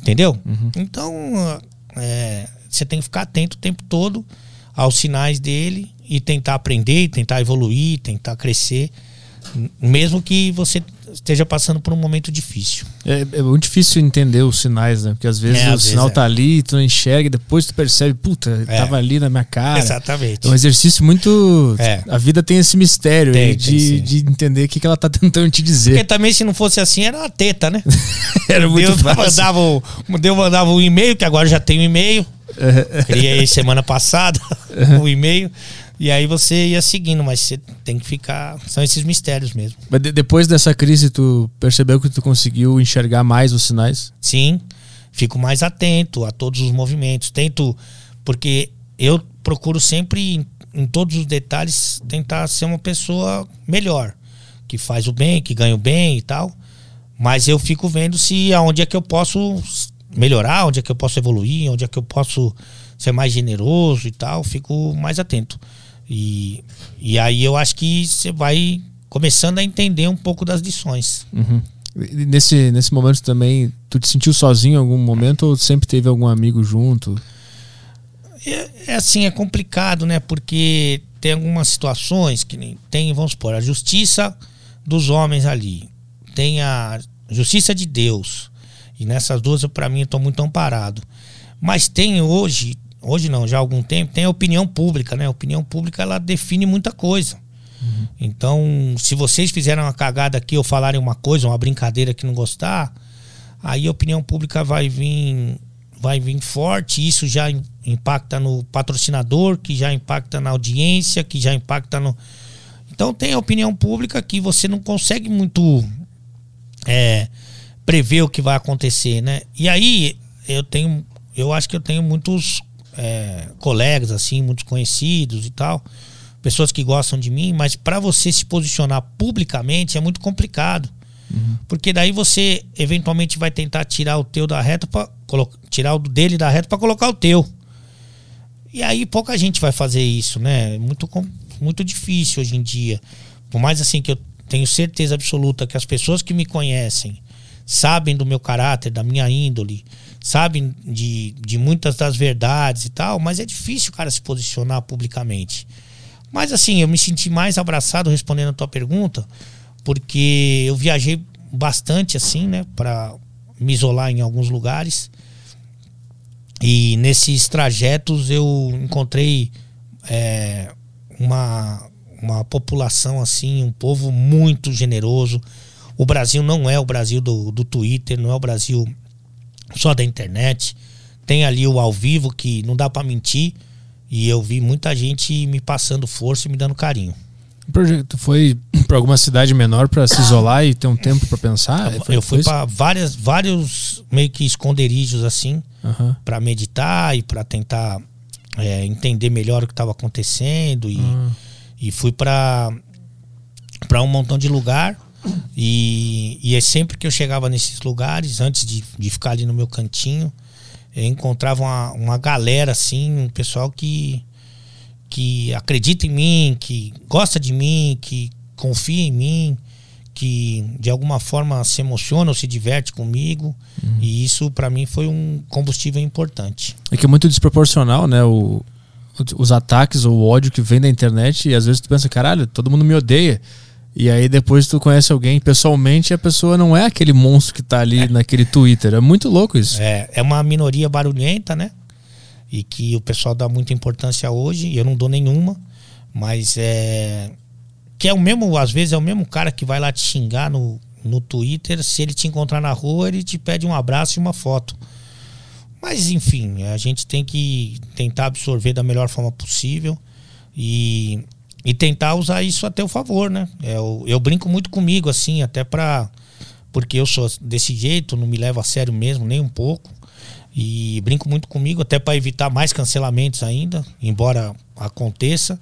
Entendeu? Uhum. Então, é, você tem que ficar atento o tempo todo aos sinais dele e tentar aprender, tentar evoluir, tentar crescer Mesmo que você esteja passando por um momento difícil. É, é muito difícil entender os sinais, né? Porque às vezes É, o às sinal vezes é. tá ali, tu não enxerga, e depois tu percebe, puta, É. tava ali na minha cara. Exatamente. É um exercício muito. É. A vida tem esse mistério Tem, aí tem de, de entender o que, que ela tá [laughs] tentando te Porque dizer. também, se não fosse assim, era uma teta, né? [laughs] Era muito Deus fácil. mandava, Deus mandava um e-mail, que agora já tem um e-mail. Criei semana passada [laughs] o e-mail. E aí você ia seguindo, mas você tem que ficar. São esses mistérios mesmo. Mas de- depois dessa crise, tu percebeu que tu conseguiu enxergar mais os sinais? Sim, fico mais atento a todos os movimentos. Tento, porque eu procuro sempre, em, em todos os detalhes, tentar ser uma pessoa melhor, que faz o bem, que ganha o bem e tal. Mas eu fico vendo se aonde é que eu posso melhorar, onde é que eu posso evoluir, onde é que eu posso ser mais generoso e tal. Fico mais atento. E, e aí eu acho que você vai começando a entender um pouco das lições. Uhum. E Nesse, nesse momento também, tu te sentiu sozinho em algum momento ou sempre teve algum amigo junto? É, é assim, é complicado, né? Porque tem algumas situações que nem tem, vamos supor, a justiça dos homens ali, tem a justiça de Deus. E nessas duas, para mim, eu tô muito amparado. Mas tem hoje, hoje não, já há algum tempo, tem a opinião pública, né? A opinião pública ela define muita coisa. Então, se vocês fizeram uma cagada aqui ou falarem uma coisa, uma brincadeira que não gostar, aí a opinião pública vai vir vai vir forte, isso já im- impacta no patrocinador, que já impacta na audiência, que já impacta no Então tem a opinião pública que você não consegue muito é, prever o que vai acontecer, né? E aí eu tenho, eu acho que eu tenho muitos é, colegas assim, muitos conhecidos e tal, pessoas que gostam de mim, mas para você se posicionar publicamente é muito complicado. Porque daí você eventualmente vai tentar tirar o teu da reta para tirar o dele da reta para colocar o teu. E aí pouca gente vai fazer isso, né? É Muito muito difícil hoje em dia. Por mais assim que eu tenho certeza absoluta que as pessoas que me conhecem sabem do meu caráter, da minha índole, sabem de, de muitas das verdades e tal, mas é difícil o cara se posicionar publicamente. Mas assim, eu me senti mais abraçado respondendo a tua pergunta, porque eu viajei bastante assim, né, para me isolar em alguns lugares. E nesses trajetos eu encontrei é, uma, uma população assim, um povo muito generoso. O Brasil não é o Brasil do, do Twitter, não é o Brasil só da internet. Tem ali o ao vivo que não dá pra mentir. E eu vi muita gente me passando força e me dando carinho. O projeto foi [clears throat] pra alguma cidade menor pra se isolar e ter um tempo pra pensar? Foi- eu fui várias, vários meio que esconderijos assim. Aham. para meditar e para tentar é, entender melhor o que estava acontecendo e, e fui para para um montão de lugar e, e é sempre que eu chegava nesses lugares antes de, de ficar ali no meu cantinho eu encontrava uma, uma galera assim um pessoal que que acredita em mim que gosta de mim que confia em mim que de alguma forma se emociona ou se diverte comigo e isso para mim foi um combustível importante É que é muito desproporcional, né? O, os ataques ou o ódio que vem da internet e às vezes tu pensa, caralho, todo mundo me odeia. E aí depois tu conhece alguém pessoalmente e a pessoa não é aquele monstro que tá ali naquele Twitter. É muito louco isso. É, é uma minoria barulhenta, né? E que o pessoal dá muita importância hoje, e eu não dou nenhuma, mas é. Que é o mesmo, às vezes é o mesmo cara que vai lá te xingar no, no Twitter, se ele te encontrar na rua, ele te pede um abraço e uma foto. Mas enfim, a gente tem que tentar absorver da melhor forma possível e, e tentar usar isso a teu favor, né? Eu, eu brinco muito comigo, assim, até pra. Porque eu sou desse jeito, não me levo a sério mesmo, nem um pouco. E brinco muito comigo, até para evitar mais cancelamentos ainda, embora aconteça.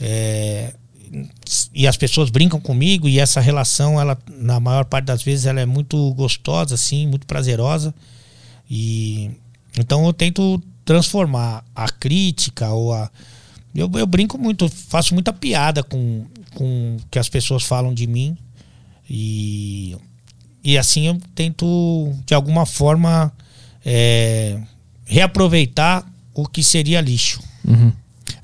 É, e as pessoas brincam comigo e essa relação, ela, na maior parte das vezes, ela é muito gostosa, assim, muito prazerosa. E então eu tento transformar a crítica ou a. Eu, eu brinco muito, faço muita piada com, com o que as pessoas falam de mim. E, e assim eu tento, de alguma forma, é, reaproveitar o que seria lixo. Uhum.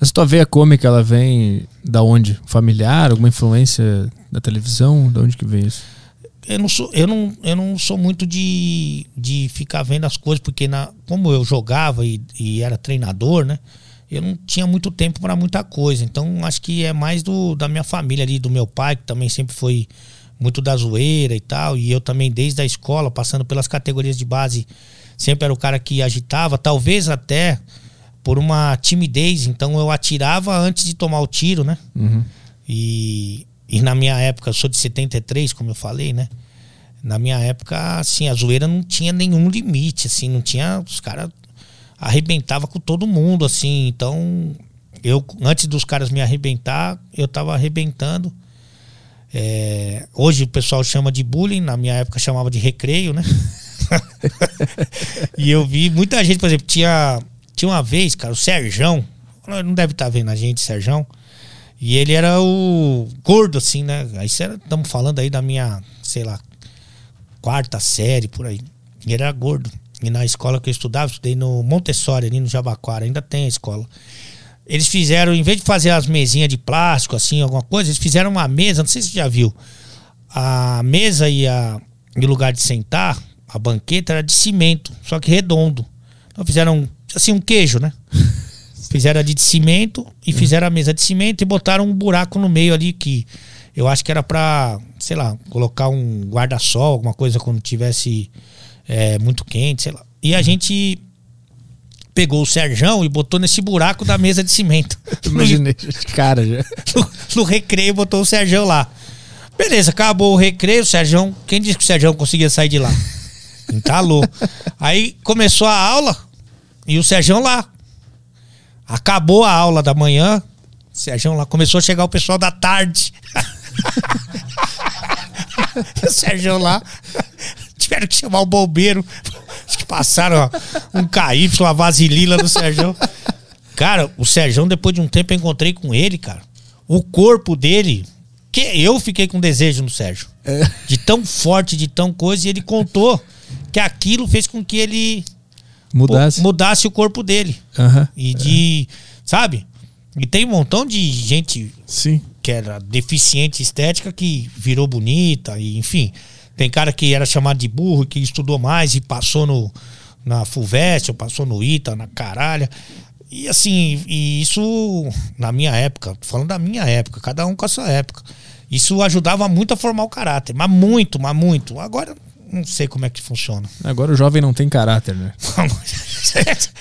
Essa tua veia cômica, ela vem da onde? Familiar? Alguma influência Da televisão? De onde que vem isso? Eu não sou, eu não, eu não sou muito de, de ficar vendo as coisas, porque na, como eu jogava e, e era treinador, né? Eu não tinha muito tempo para muita coisa. Então acho que é mais do, da minha família ali, do meu pai, que também sempre foi muito da zoeira e tal. E eu também, desde a escola, passando pelas categorias de base, sempre era o cara que agitava, talvez até por uma timidez. Então eu atirava antes de tomar o tiro, né? Uhum. E, e na minha época, eu sou de 73, como eu falei, né? Na minha época, assim, a zoeira não tinha nenhum limite, assim, não tinha. Os caras arrebentava com todo mundo, assim. Então, eu, antes dos caras me arrebentar, eu tava arrebentando. É, hoje o pessoal chama de bullying, na minha época chamava de recreio, né? [laughs] e eu vi muita gente, por exemplo, tinha, tinha uma vez, cara, o Serjão, não deve estar tá vendo a gente, Serjão, e ele era o gordo, assim, né? Aí estamos falando aí da minha, sei lá, quarta série, por aí. Ele era gordo. E na escola que eu estudava, estudei no Montessori, ali no Jabaquara, ainda tem a escola. Eles fizeram, em vez de fazer as mesinhas de plástico, assim, alguma coisa, eles fizeram uma mesa, não sei se você já viu. A mesa e, a, e o lugar de sentar, a banqueta era de cimento, só que redondo. Então fizeram, assim, um queijo, né? [laughs] Fizeram a de cimento e fizeram a mesa de cimento e botaram um buraco no meio ali que eu acho que era pra, sei lá, colocar um guarda-sol, alguma coisa quando tivesse é, muito quente, sei lá. E a gente pegou o Serjão e botou nesse buraco da mesa de cimento. [laughs] Imaginei, cara já. No, no recreio botou o Serjão lá. Beleza, acabou o recreio, o Serjão. Quem disse que o Serjão conseguia sair de lá? Entalou. Aí começou a aula e o Serjão lá. Acabou a aula da manhã, o Sérgio lá começou a chegar o pessoal da tarde. [laughs] o Sérgio lá tiveram que chamar o bombeiro. Acho que passaram ó, um KY, uma vasilila no Sérgio. Cara, o Sérgio, depois de um tempo, eu encontrei com ele, cara. O corpo dele. Que eu fiquei com desejo no Sérgio. É. De tão forte, de tão coisa. E ele contou que aquilo fez com que ele Mudasse. mudasse o corpo dele. Aham. E de. Sabe? E tem um montão de gente Sim. que era deficiente estética que virou bonita, e enfim. Tem cara que era chamado de burro, que estudou mais e passou no, na FUVEST, ou passou no ITA, na caralha. E assim, e isso na minha época, falando da minha época, cada um com a sua época. Isso ajudava muito a formar o caráter, mas muito, mas muito. Agora não sei como é que funciona. Agora o jovem não tem caráter, né? [laughs]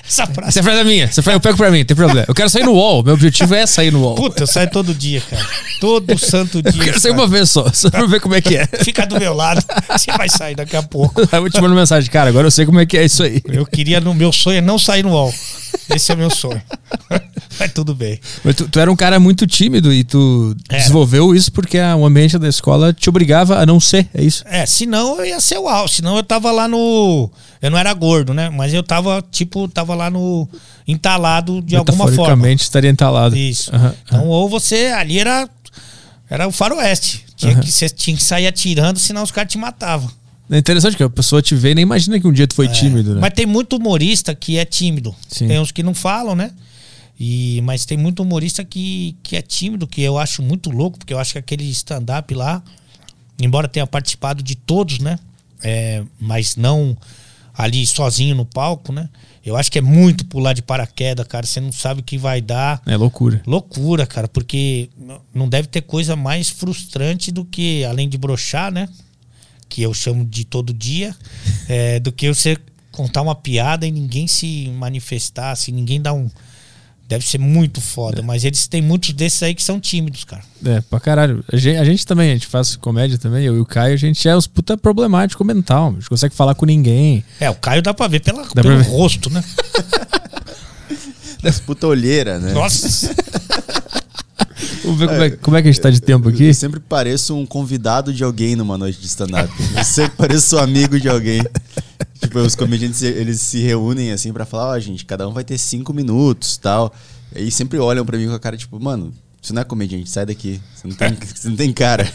Essa frase. Essa frase é minha. Essa frase eu pego pra mim, não tem problema. Eu quero sair no UOL. Meu objetivo é sair no UOL. Puta, eu saio todo dia, cara. Todo santo dia. eu quero sair cara. uma vez só, só pra ver como é que é. Fica do meu lado. Você vai sair daqui a pouco. Aí eu vou te mandar mensagem, cara, agora eu sei como é que é isso aí. Eu queria, no meu sonho é não sair no UOL. Esse é meu sonho. [laughs] Mas tudo bem. Mas tu, tu era um cara muito tímido e tu Era. desenvolveu isso porque a- o ambiente da escola te obrigava a não ser, é isso? É, senão eu ia ser o UOL. Senão eu tava lá no. Eu não era gordo, né? Mas eu tava, tipo, tava lá no. entalado de alguma forma. Estaria entalado. Isso. Aham, Então, ou você. Ali era. Era o faroeste. Tinha Aham. que, você tinha que sair atirando, senão os caras te matavam. É interessante que a pessoa te vê e nem imagina que um dia tu foi tímido, né? Mas tem muito humorista que é tímido. Sim. Tem uns que não falam, né? E, mas tem muito humorista que, que é tímido, que eu acho muito louco, porque eu acho que aquele stand-up lá, embora tenha participado de todos, né? É, mas não ali sozinho no palco, né? Eu acho que é muito pular de paraquedas, cara. Você não sabe o que vai dar. É loucura. Loucura, cara, porque não deve ter coisa mais frustrante do que, além de brochar, né? Que eu chamo de todo dia, é, do que você contar uma piada e ninguém se manifestar, assim, ninguém dá um. Deve ser muito foda, mas eles têm muitos desses aí que são tímidos, cara. É, pra caralho. A gente, a gente também, a gente faz comédia também, eu e o Caio, a gente é os puta problemático mental. A gente consegue falar com ninguém. É, o Caio dá pra ver pela, pra pelo ver. rosto, né? [laughs] Das puta olheira, né? Nossa! [laughs] Vamos ver como, é, como é que a gente tá de tempo aqui. Eu sempre pareço um convidado de alguém numa noite de stand-up. Eu sempre pareço amigo de alguém. Tipo, os comediantes, eles se reúnem assim pra falar, ó, gente, cada um vai ter cinco minutos tal. E sempre olham pra mim com a cara, tipo, mano, você não é comediante, sai daqui. Você não tem, você não tem cara.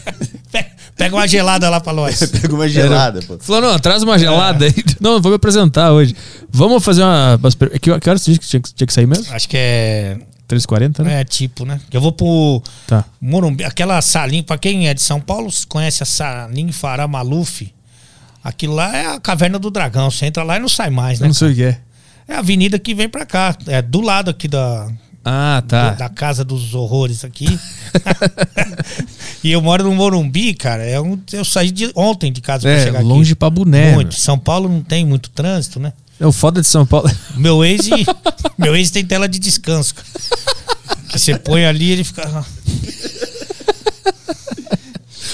Pe- Pega uma gelada lá pra nós. [laughs] Pega uma gelada, pô. Falou, não, traz uma gelada aí. Não, vou me apresentar hoje. Vamos fazer uma. Que, horas você disse que tinha que sair mesmo? Acho que é 340, né? É, tipo, né? Eu vou pro Tá. Morumbi, aquela salinha, pra quem é de São Paulo, conhece a salinha Fará Maluf. Aquilo lá é a caverna do dragão. Você entra lá e não sai mais, Eu né? não sei o que é. É a avenida que vem pra cá. É do lado aqui da, Ah, tá. do- da Casa dos Horrores aqui. [laughs] e eu moro no Morumbi, cara. É um, eu saí de, ontem de casa pra É, chegar longe pra boné. aqui. Muito. São Paulo não tem muito trânsito, né? É o foda de São Paulo. [laughs] Meu ex, meu ex tem tela de descanso. Que você põe ali ele fica.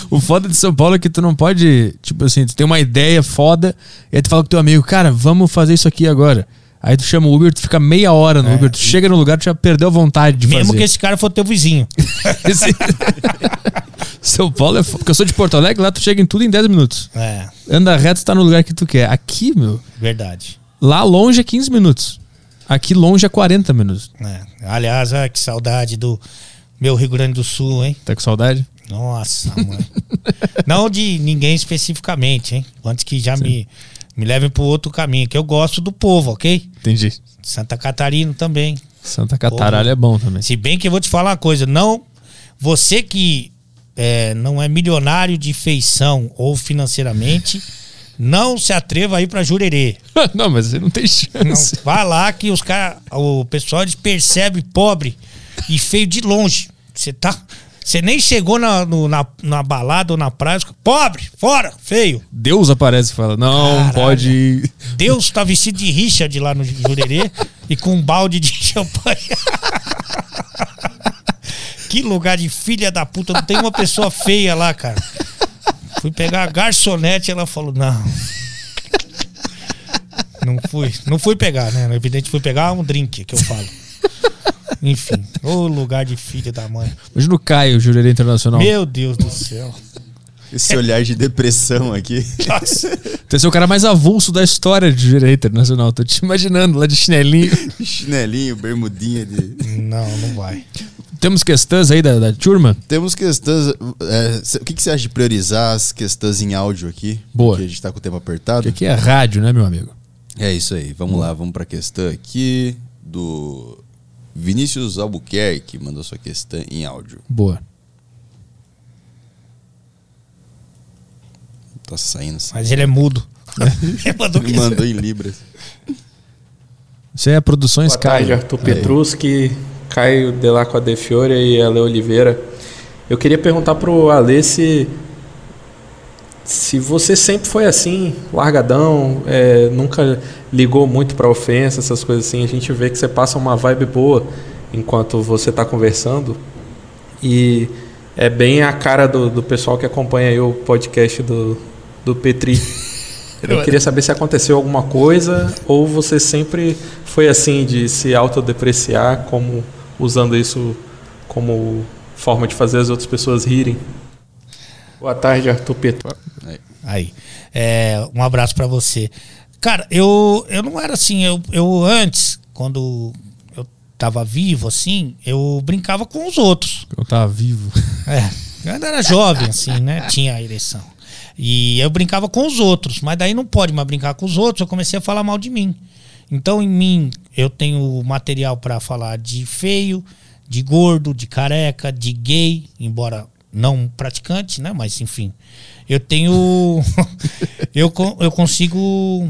O foda de São Paulo é que tu não pode, tipo assim, tu tem uma ideia foda, e aí tu fala com teu amigo, cara, vamos fazer isso aqui agora. Aí tu chama o Uber, tu fica meia hora no Uber, tu chega no lugar, tu já perdeu a vontade de É, Mesmo fazer. que esse cara for teu vizinho. [laughs] Esse- São Paulo é foda, porque eu sou de Porto Alegre, lá tu chega em tudo em 10 minutos. É, Anda reto, tá no lugar que tu quer. Aqui, meu, verdade. Lá longe é 15 minutos. Aqui longe é 40 minutos. É. Aliás, ah, que saudade do meu Rio Grande do Sul, hein? Tá com saudade? Nossa, mãe. Não de ninguém especificamente, hein? Antes que já me, me levem pro outro caminho, que eu gosto do povo, ok? Entendi. Santa Catarina também. Santa Cataralha é bom também. Se bem que eu vou te falar uma coisa, não. Você que é, não é milionário de feição ou financeiramente, não se atreva a ir pra Jurerê. [laughs] não, mas você não tem Não, chance. vai lá que os caras, o pessoal eles percebe pobre e feio de longe. Você tá, você nem chegou na, no- na, na balada ou na praia, pobre, fora, feio. Deus aparece e fala: Não, Caralho. pode ir. Deus tá vestido de Richard lá no Jurerê e com um balde de [laughs] champanhe. que lugar de filha da puta, não tem uma pessoa feia lá, cara. Fui pegar a garçonete, ela falou: "Não". Não fui, não fui pegar, né? Evidente fui pegar um drink que eu falo. Enfim, ô lugar de filha da mãe. Imagina o Caio, Jurerê Internacional. Meu Deus do céu. Esse olhar de depressão aqui. Nossa. Tu é o cara mais avulso da história de Jurerê Internacional. Tô te imaginando lá de chinelinho. Chinelinho, bermudinha de. Não, não vai. Temos questões aí da, da turma? Temos questões. é, o que, que você acha de priorizar as questões em áudio aqui? Boa. Porque a gente tá com o tempo apertado. Porque aqui é rádio, né, meu amigo? É isso aí. Vamos lá, vamos pra questão aqui do Vinícius Albuquerque, mandou sua questão em áudio. Boa. Tá saindo. Mas ele é mudo. [laughs] Ele mandou Ele que- mandou em Libras. Isso aí é Produções Boa tarde, Caio. Arthur Petruski, Caio Delacqua de Fiore e Ale Oliveira. Eu queria perguntar pro Ale se, se você sempre foi assim, largadão, é, nunca ligou muito pra ofensa, essas coisas assim. A gente vê que você passa uma vibe boa enquanto você tá conversando. E é bem a cara do, do pessoal que acompanha aí o podcast do, do Petri. [laughs] Eu queria saber se aconteceu alguma coisa ou você sempre foi assim de se autodepreciar, como usando isso como forma de fazer as outras pessoas rirem. Boa tarde, Arthur Petro. Aí. É, um abraço pra você. Cara, eu, eu não era assim. Eu, eu antes, quando eu tava vivo, assim, eu brincava com os outros. Eu tava vivo. É, eu ainda era jovem, assim, né? Tinha a ereção. E eu brincava com os outros, mas daí não pode mais brincar com os outros, eu comecei a falar mal de mim. Então, em mim, eu tenho material pra falar de feio, de gordo, de careca, de gay, embora não praticante, né? Mas, enfim. Eu tenho. [laughs] eu, eu consigo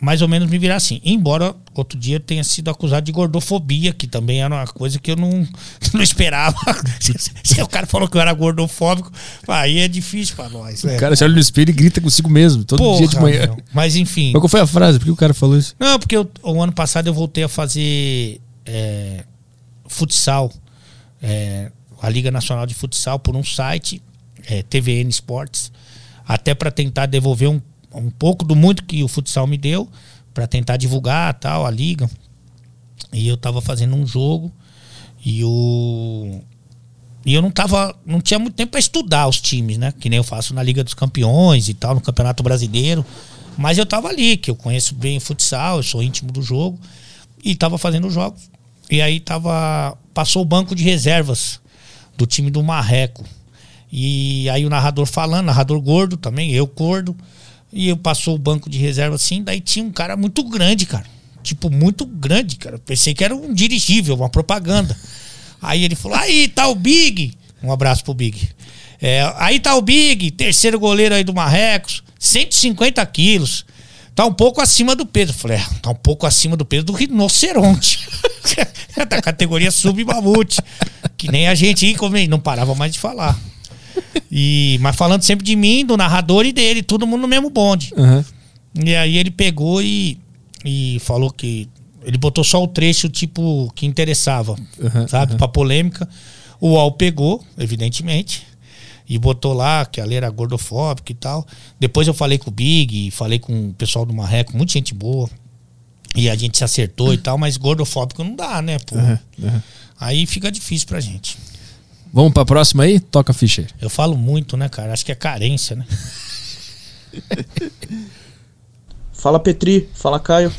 mais ou menos me virar assim. Embora outro dia eu tenha sido acusado de gordofobia, que também era uma coisa que eu não, [laughs] não esperava. [laughs] se, se o cara falou que eu era gordofóbico, aí é difícil pra nós. né? O cara se olha no espelho e grita consigo mesmo, todo Porra, dia de manhã. Mas enfim. Mas qual foi a frase? Por que o cara falou isso? Não, porque eu- o ano passado eu voltei a fazer é, futsal, é, a Liga Nacional de Futsal, por um site, é, TVN Esportes, até para tentar devolver um, um pouco do muito que o futsal me deu, para tentar divulgar tal, a liga. E eu tava fazendo um jogo e o. E eu não tava. Não tinha muito tempo para estudar os times, né? Que nem eu faço na Liga dos Campeões e tal, no Campeonato Brasileiro. Mas eu tava ali, que eu conheço bem o futsal, eu sou íntimo do jogo. E tava fazendo os jogos. E aí tava. Passou o banco de reservas do time do Marreco. E aí o narrador falando, narrador gordo também, eu gordo. E eu passou o banco de reserva assim, daí tinha um cara muito grande, cara. tipo, muito grande, cara. Pensei que era um dirigível, uma propaganda. Aí ele falou: aí tá o Big. Um abraço pro Big. É, aí tá o Big, terceiro goleiro aí do Marrecos, 150 quilos. Tá um pouco acima do peso. Falei, é, tá um pouco acima do peso do rinoceronte. [laughs] da categoria sub-mamute. Que nem a gente não parava mais de falar. E, mas falando sempre de mim, do narrador e dele, todo mundo no mesmo bonde. Uhum. E aí ele pegou e, e falou que. Ele botou só o trecho, tipo, que interessava, Uhum, sabe? Pra polêmica. O UOL pegou, evidentemente, e botou lá que a lei era gordofóbica e tal. Depois eu falei com o Big, falei com o pessoal do Marreco, muita gente boa. E a gente se acertou e tal, mas gordofóbico não dá, né, pô? uhum. Aí fica difícil pra gente. Vamos pra próxima aí? Toca a ficha. Eu falo muito, né, cara? Acho que é carência, né? [laughs] Fala Petri, fala Caio.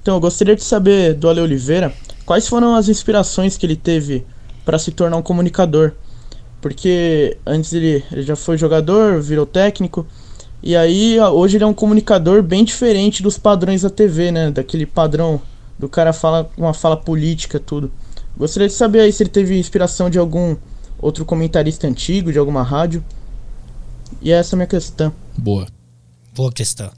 Então, eu gostaria de saber do Ale Oliveira quais foram as inspirações que ele teve para se tornar um comunicador. Porque antes ele, ele já foi jogador, virou técnico, e aí hoje ele é um comunicador bem diferente dos padrões da TV, né? Daquele padrão do cara fala uma fala política, tudo. Gostaria de saber aí se ele teve inspiração de algum outro comentarista antigo, de alguma rádio. E essa é a minha questão. Boa. Boa questão.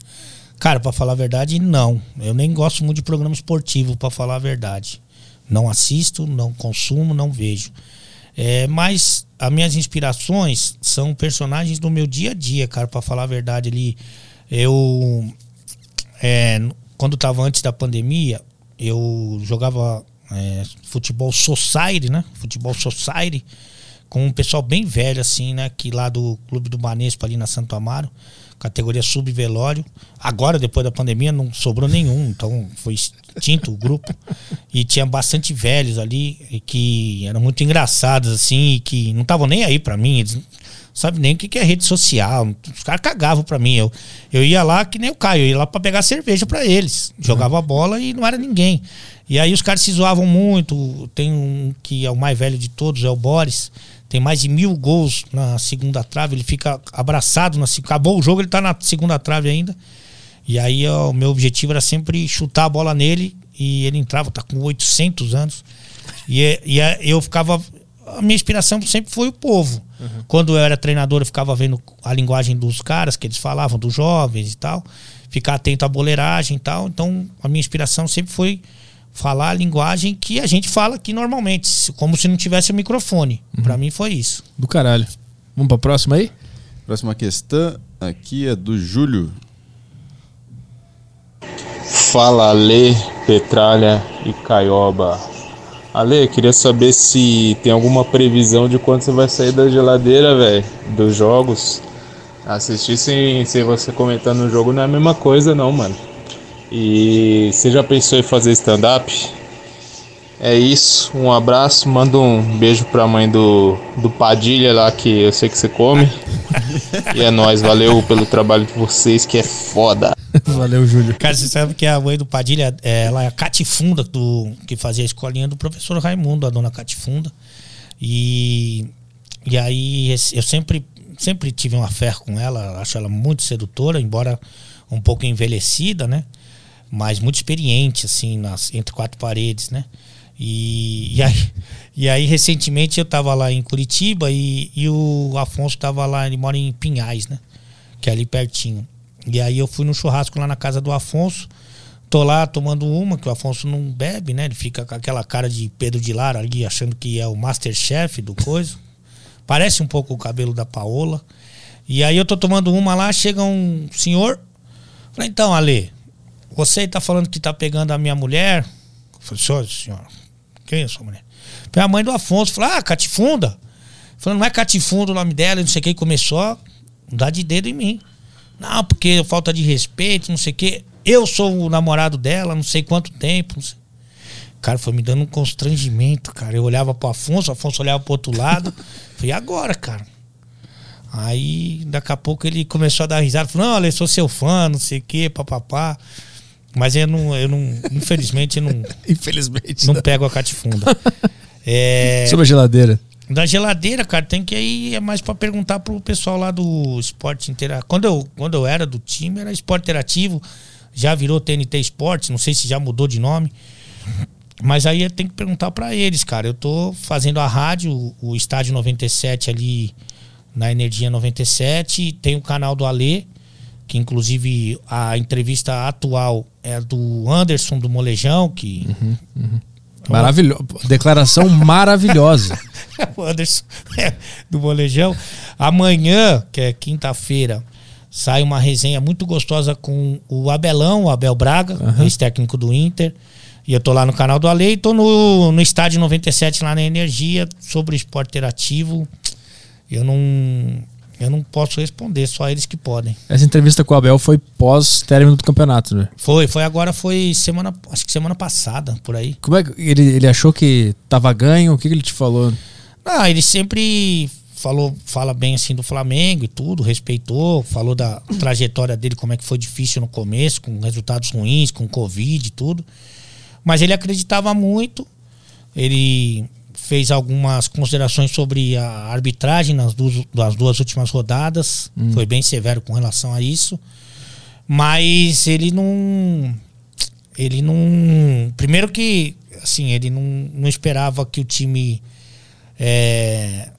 Cara, pra falar a verdade, não. Eu nem gosto muito de programa esportivo, pra falar a verdade. Não assisto, não consumo, não vejo. É, mas as minhas inspirações são personagens do meu dia a dia, cara, pra falar a verdade. Ali, eu. é, quando tava antes da pandemia, eu jogava é, futebol society, né? Futebol society com um pessoal bem velho, assim, né? Que lá do Clube do Banespa, ali na Santo Amaro, categoria sub-velório. Agora, depois da pandemia, não sobrou nenhum, então foi extinto o grupo. E tinha bastante velhos ali e que eram muito engraçados, assim, e que não estavam nem aí pra mim. Eles não sabem nem o que é rede social. Os caras cagavam pra mim. Eu, eu ia lá que nem o Caio, eu ia lá pra pegar cerveja pra eles. Jogava bola e não era ninguém. E aí os caras se zoavam muito. Tem um que é o mais velho de todos, é o Boris tem mais de mil gols na segunda trave, ele fica abraçado, na, acabou o jogo, ele tá na segunda trave ainda. E aí o meu objetivo era sempre chutar a bola nele e ele entrava, tá com 800 anos. E, e eu ficava. A minha inspiração sempre foi o povo. Uhum. Quando eu era treinador, eu ficava vendo a linguagem dos caras que eles falavam, dos jovens e tal. Ficar atento à boleiragem e tal. Então, a minha inspiração sempre foi falar a linguagem que a gente fala aqui normalmente, como se não tivesse o microfone. Uhum. Para mim foi isso. Do caralho. Vamos pra próxima aí? Próxima questão aqui é do Júlio. Fala Ale, Petralha e Caioba. Ale, queria saber se tem alguma previsão de quando você vai sair da geladeira, velho, dos jogos. Assistir sem, sem você comentando no jogo não é a mesma coisa, não, mano. E você já pensou em fazer stand-up? É isso, um abraço, manda um beijo pra mãe do, do Padilha lá, que eu sei que você come. e é nóis, valeu pelo trabalho de vocês, que é foda. [laughs] Valeu, Júlio. Cara, você sabe que a mãe do Padilha, ela é a Catifunda, do, que fazia a escolinha do professor Raimundo, a dona Catifunda. E, e aí eu sempre, sempre tive uma fé com ela, acho ela muito sedutora, embora um pouco envelhecida, né? Mas muito experiente, assim, nas, entre quatro paredes, né? E, e, aí, e aí, recentemente, eu tava lá em Curitiba e, e o Afonso tava lá, ele mora em Pinhais, né? Que é ali pertinho. E aí eu fui no churrasco lá na casa do Afonso, tô lá tomando uma, que o Afonso não bebe, né? Ele fica com aquela cara de Pedro de Lara ali, achando que é o Masterchef do coisa. Parece um pouco o cabelo da Paola. E aí eu tô tomando uma lá, chega um senhor. Falei, então, Ale, você está falando que está pegando a minha mulher? Eu falei, senhor, senhora, quem é sua mulher? Foi a mãe do Afonso. Falei, ah, Catifunda. Falando, não é Catifunda o nome dela, não sei o que, começou a dar de dedo em mim. Não, porque falta de respeito, não sei o que. Eu sou o namorado dela, não sei quanto tempo. Sei. Cara, foi me dando um constrangimento, cara. Eu olhava pro Afonso, o Afonso olhava pro outro lado. [laughs] Falei, agora, cara? Aí, daqui a pouco ele começou a dar risada. Falou, não, olha, sou seu fã, não sei o que, papapá. Mas eu não, eu não infelizmente, eu não. [laughs] infelizmente. Não, não pego a catifunda. [laughs] é, Sobre a geladeira. Da geladeira, cara, tem que ir é mais para perguntar pro pessoal lá do esporte interativo. Quando eu, quando eu era do time, era esporte interativo. já virou TNT Sports, não sei se já mudou de nome. Mas aí tem que perguntar para eles, cara. Eu tô fazendo a rádio, o Estádio 97 ali na Energia 97, tem o canal do Alê, que inclusive a entrevista atual é do Anderson do Molejão, que uhum, uhum. Maravilhoso. Declaração maravilhosa. [laughs] o Anderson é, do Molejão. Amanhã, que é quinta-feira, sai uma resenha muito gostosa com o Abelão, o Abel Braga, uhum. ex-técnico do Inter. E eu tô lá no canal do Ale e tô no, no estádio 97 lá na Energia sobre o esporte interativo. Eu não eu não posso responder, só eles que podem. Essa entrevista com o Abel foi pós término do campeonato, né? Foi, foi agora, foi semana, acho que semana passada, por aí. Como é que ele, ele achou que tava ganho? O que, que ele te falou? Ah, ele sempre falou, fala bem assim do Flamengo e tudo, respeitou, falou da trajetória dele, como é que foi difícil no começo, com resultados ruins, com Covid e tudo. Mas ele acreditava muito. Ele fez algumas considerações sobre a arbitragem nas duas, nas duas últimas rodadas. Hum. Foi bem severo com relação a isso. Mas ele não. Ele não. Primeiro que, assim, ele não, não esperava que o time é,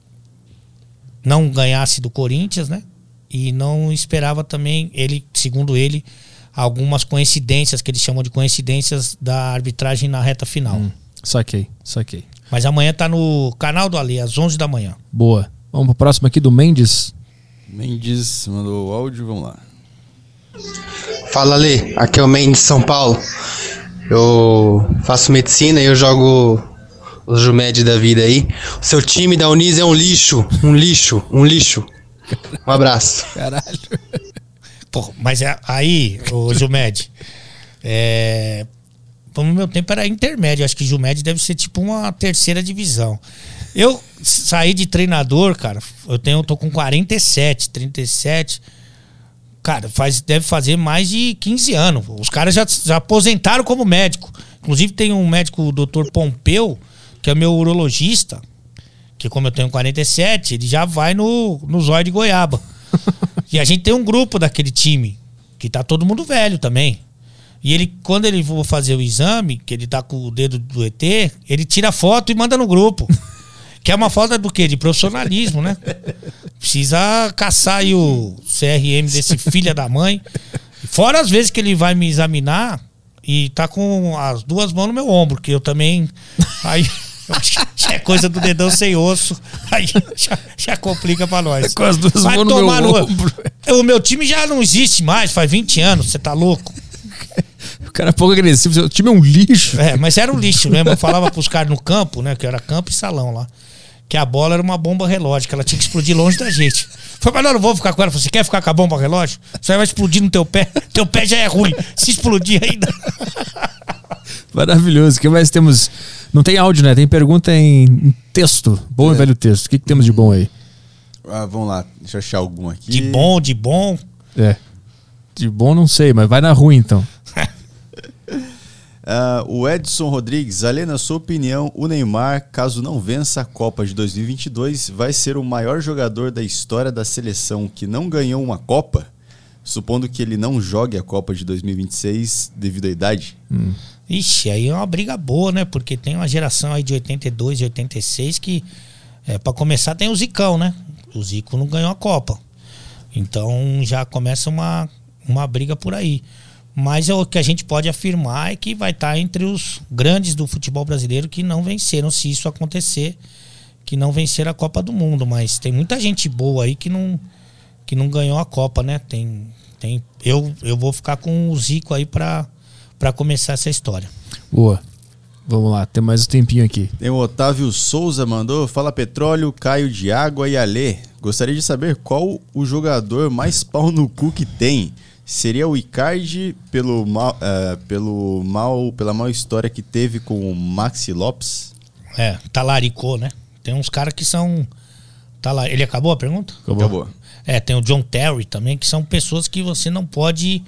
não ganhasse do Corinthians, né? E não esperava também, ele, segundo ele, algumas coincidências, que eles chamam de coincidências da arbitragem na reta final. Hum, saquei, saquei. Mas amanhã tá no canal do Ali, às 11 da manhã. Boa. Vamos pro próximo aqui do Mendes. Mendes mandou o áudio, vamos lá. Fala Ali, aqui é o Mendes São Paulo. Eu faço medicina e eu jogo os Jumed da vida aí. O seu time da Unis é um lixo, um lixo, um lixo. Um abraço. Caralho. Pô, mas é, aí, o Jumed, é, no meu tempo era intermédio. Acho que Jumed deve ser tipo uma terceira divisão. Eu saí de treinador, cara. Eu tenho, eu tô com 47, 37. Cara, faz, deve fazer mais de 15 anos. Os caras já, já aposentaram como médico. Inclusive tem um médico, o doutor Pompeu, que é meu urologista, que como eu tenho 47, ele já vai no, no zóio de goiaba. [laughs] E a gente tem um grupo daquele time, que tá todo mundo velho também. E ele, quando ele for fazer o exame, que ele tá com o dedo do ET, ele tira foto e manda no grupo. Que é uma falta do quê? De profissionalismo, né? Precisa caçar aí o CRM desse filho da mãe. Fora as vezes que ele vai me examinar e tá com as duas mãos no meu ombro, que eu também. Aí. [laughs] é coisa do dedão sem osso. Aí já, já complica pra nós. É com as duas Vai mãos no meu no... ombro. O meu time já não existe mais, faz 20 anos, você tá louco? [laughs] O cara é pouco agressivo, o time é um lixo. É, mas era um lixo mesmo. Eu falava pros caras no campo, né? Que era campo e salão lá. Que a bola era uma bomba relógio, que ela tinha que explodir longe da gente. Foi, mas não, não vou ficar com ela. Você quer ficar com a bomba relógio? Você vai explodir no teu pé. Teu pé já é ruim. Se explodir ainda. [laughs] Maravilhoso. O que mais temos? Não tem áudio, né? Tem pergunta em, texto. Bom é. e velho texto. O que, que temos de bom aí? Ah, vamos lá. Deixa eu achar algum aqui. De bom, de bom. É. De bom não sei, mas vai na ruim então. Uh, [laughs] o Edson Rodrigues, além na sua opinião, o Neymar, caso não vença a Copa de 2022, vai ser o maior jogador da história da seleção que não ganhou uma Copa, supondo que ele não jogue a Copa de 2026 devido à idade? Hum. Ixi, aí é uma briga boa, né? Porque tem uma geração aí de 82 e 86 que, é, para começar, tem o Zicão, né? O Zico não ganhou a Copa. Então já começa uma, uma briga por aí. Mas o que a gente pode afirmar é que vai estar entre os grandes do futebol brasileiro que não venceram, se isso acontecer, que não venceram a Copa do Mundo. Mas tem muita gente boa aí que não, que não ganhou a Copa, né? Tem, tem, eu, eu vou ficar com o Zico aí para começar essa história. Boa. Vamos lá, tem mais um tempinho aqui. Tem o Otávio Souza mandou, fala petróleo, Caio de Água e Alê. Gostaria de saber qual o jogador mais pau no cu que tem. Seria o Icardi pelo mal, uh, pelo mal, pela mal história que teve com o Maxi Lopes? É, talaricou, né? Tem uns caras que são. Talar... Ele acabou a pergunta? Acabou. acabou. É, tem o John Terry também, que são pessoas que você não pode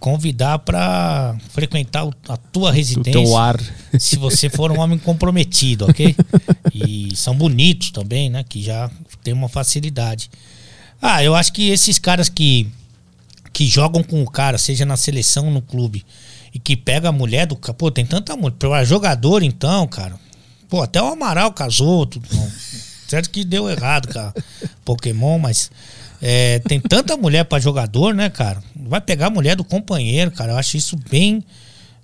convidar para frequentar a tua residência. O teu ar. [laughs] Se você for um homem comprometido, ok? E são bonitos também, né? Que já tem uma facilidade. Ah, eu acho que esses caras que que jogam com o cara, seja na seleção ou no clube, e que pega a mulher do cara. Pô, tem tanta mulher. Pra jogador, então, cara. Pô, até o Amaral casou. Tudo. [laughs] Certo que deu errado, cara. Pokémon, mas. é, tem tanta mulher pra jogador, né, cara? Vai pegar a mulher do companheiro, cara. Eu acho isso bem.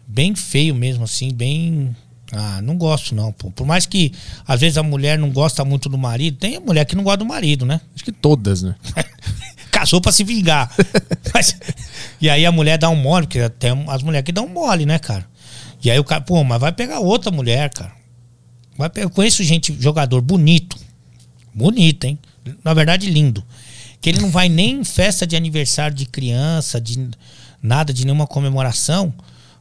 Bem feio mesmo, assim, bem. Ah, não gosto não, pô. Por mais que às vezes a mulher não gosta muito do marido, tem a mulher que não gosta do marido, né? Acho que todas, né? [laughs] Casou pra se vingar. [laughs] Mas- e aí a mulher dá um mole, porque tem as mulheres que dão um mole, né, cara? E aí o cara, pô, mas vai pegar outra mulher, cara. Vai pegar, eu conheço gente, jogador bonito. Bonito, hein? Na verdade, lindo. Que ele não vai nem em festa de aniversário de criança, de nada, de nenhuma comemoração,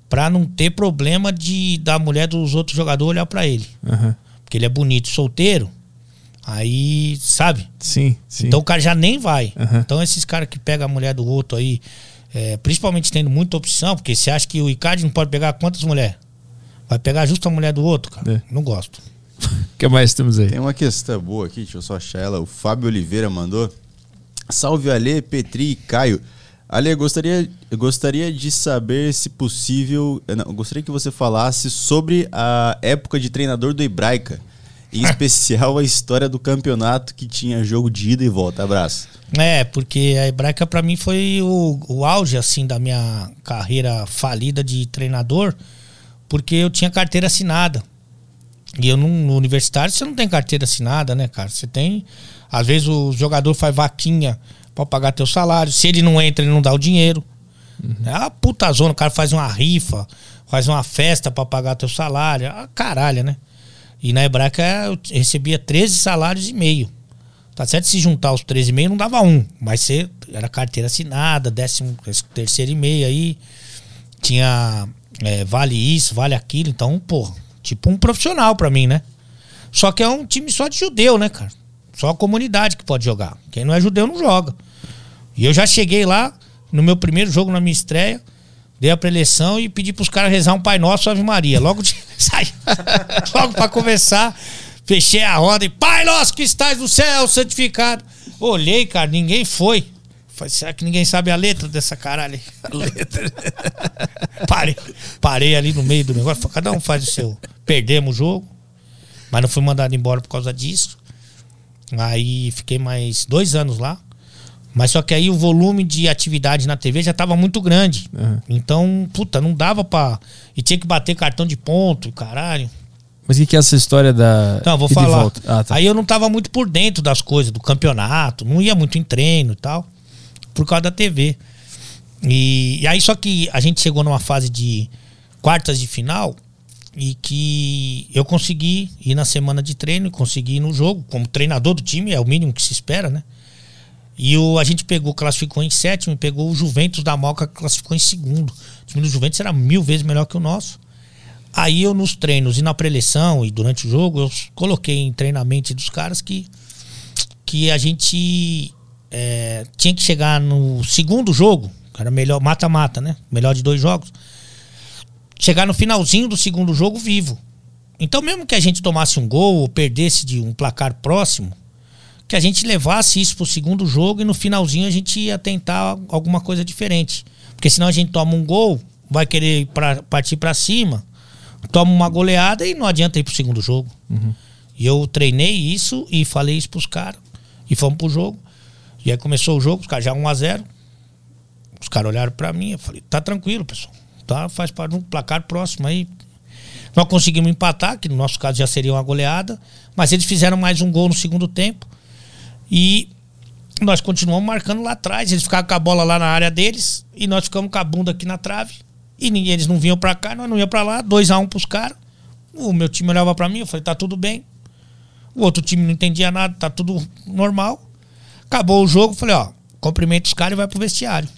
pra não ter problema de da mulher dos outros jogadores olhar pra ele. Aham. Porque ele é bonito, solteiro. Aí, sabe? Sim, sim. Então o cara já nem vai. Aham. Então esses caras que pegam a mulher do outro aí, é, principalmente tendo muita opção, porque você acha que o Icardi não pode pegar quantas mulheres? Vai pegar justo a mulher do outro, cara. É. Não gosto. O [laughs] que mais temos aí? Tem uma questão boa aqui, deixa eu só achar ela. O Fábio Oliveira mandou. Salve Ale, Petri e Caio. Ale, gostaria, eu gostaria de saber se possível. eu Não, gostaria que você falasse sobre a época de treinador do Hebraica. Em especial a história do campeonato que tinha jogo de ida e volta. Abraço. É, porque a Hebraica pra mim foi o, o auge, assim, da minha carreira falida de treinador, porque eu tinha carteira assinada. E eu não- no universitário você não tem carteira assinada, né, cara? Você tem. Às vezes o jogador faz vaquinha pra pagar teu salário. Se ele não entra, ele não dá o dinheiro. É uma puta zona, o cara faz uma rifa, faz uma festa pra pagar teu salário. É uma caralho, né? E na Hebraica eu recebia 13 salários e meio. Tá certo? Se juntar os 13,5 não dava um. Mas você era carteira assinada, décimo terceiro e meio aí. Tinha é, vale isso, vale aquilo. Então, pô, tipo um profissional pra mim, né? Só que é um time só de judeu, né, cara? Só a comunidade que pode jogar. Quem não é judeu não joga. E eu já cheguei lá, no meu primeiro jogo, na minha estreia, dei a preleção e pedi pros caras rezar um Pai Nosso Ave Maria. Logo de saí. [laughs] Logo pra começar, fechei a roda e Pai Nosso que estás no céu, santificado. Olhei, cara, ninguém foi. Falei, será que ninguém sabe a letra dessa caralho? A letra. [laughs] parei, parei ali no meio do negócio. Falei, cada um faz o seu. Perdemos o jogo, mas não fui mandado embora por causa disso. Aí fiquei mais dois anos lá. Mas só que aí o volume de atividade na TV já tava muito grande. Aham. Então, puta, não dava pra. E tinha que bater cartão de ponto, caralho. Mas o que, que é essa história da. Não, vou e falar. Ah, tá. Aí eu não tava muito por dentro das coisas, do campeonato, não ia muito em treino e tal, por causa da TV. E, e aí só que a gente chegou numa fase de quartas de final e que eu consegui ir na semana de treino, consegui ir no jogo, como treinador do time, é o mínimo que se espera, né? E o, a gente pegou, classificou em sétimo e pegou o Juventus da Moca, classificou em segundo. O time do Juventus era mil vezes melhor que o nosso. Aí eu nos treinos e na preleção e durante o jogo, eu coloquei em treinamento dos caras que, que a gente é, tinha que chegar no segundo jogo, era melhor, mata-mata, né? Melhor de dois jogos. Chegar no finalzinho do segundo jogo vivo. Então, mesmo que a gente tomasse um gol ou perdesse de um placar próximo, que a gente levasse isso pro segundo jogo e no finalzinho a gente ia tentar alguma coisa diferente. Porque senão a gente toma um gol, vai querer pra, partir para cima, toma uma goleada e não adianta ir pro segundo jogo. E eu treinei isso e falei isso pros caras. E fomos pro jogo. E aí começou o jogo, os caras já 1x0. Os caras olharam pra mim, eu falei, tá tranquilo, pessoal. Tá, faz de um placar próximo aí. Nós conseguimos empatar, que no nosso caso já seria uma goleada, mas eles fizeram mais um gol no segundo tempo. E nós continuamos marcando lá atrás. Eles ficavam com a bola lá na área deles e nós ficamos com a bunda aqui na trave. E ninguém, eles não vinham pra cá, nós não ia pra lá. 2x1 um pros caras. O meu time olhava pra mim, eu falei, tá tudo bem. O outro time não entendia nada, tá tudo normal. Acabou o jogo, falei, ó, cumprimenta os caras e vai pro vestiário.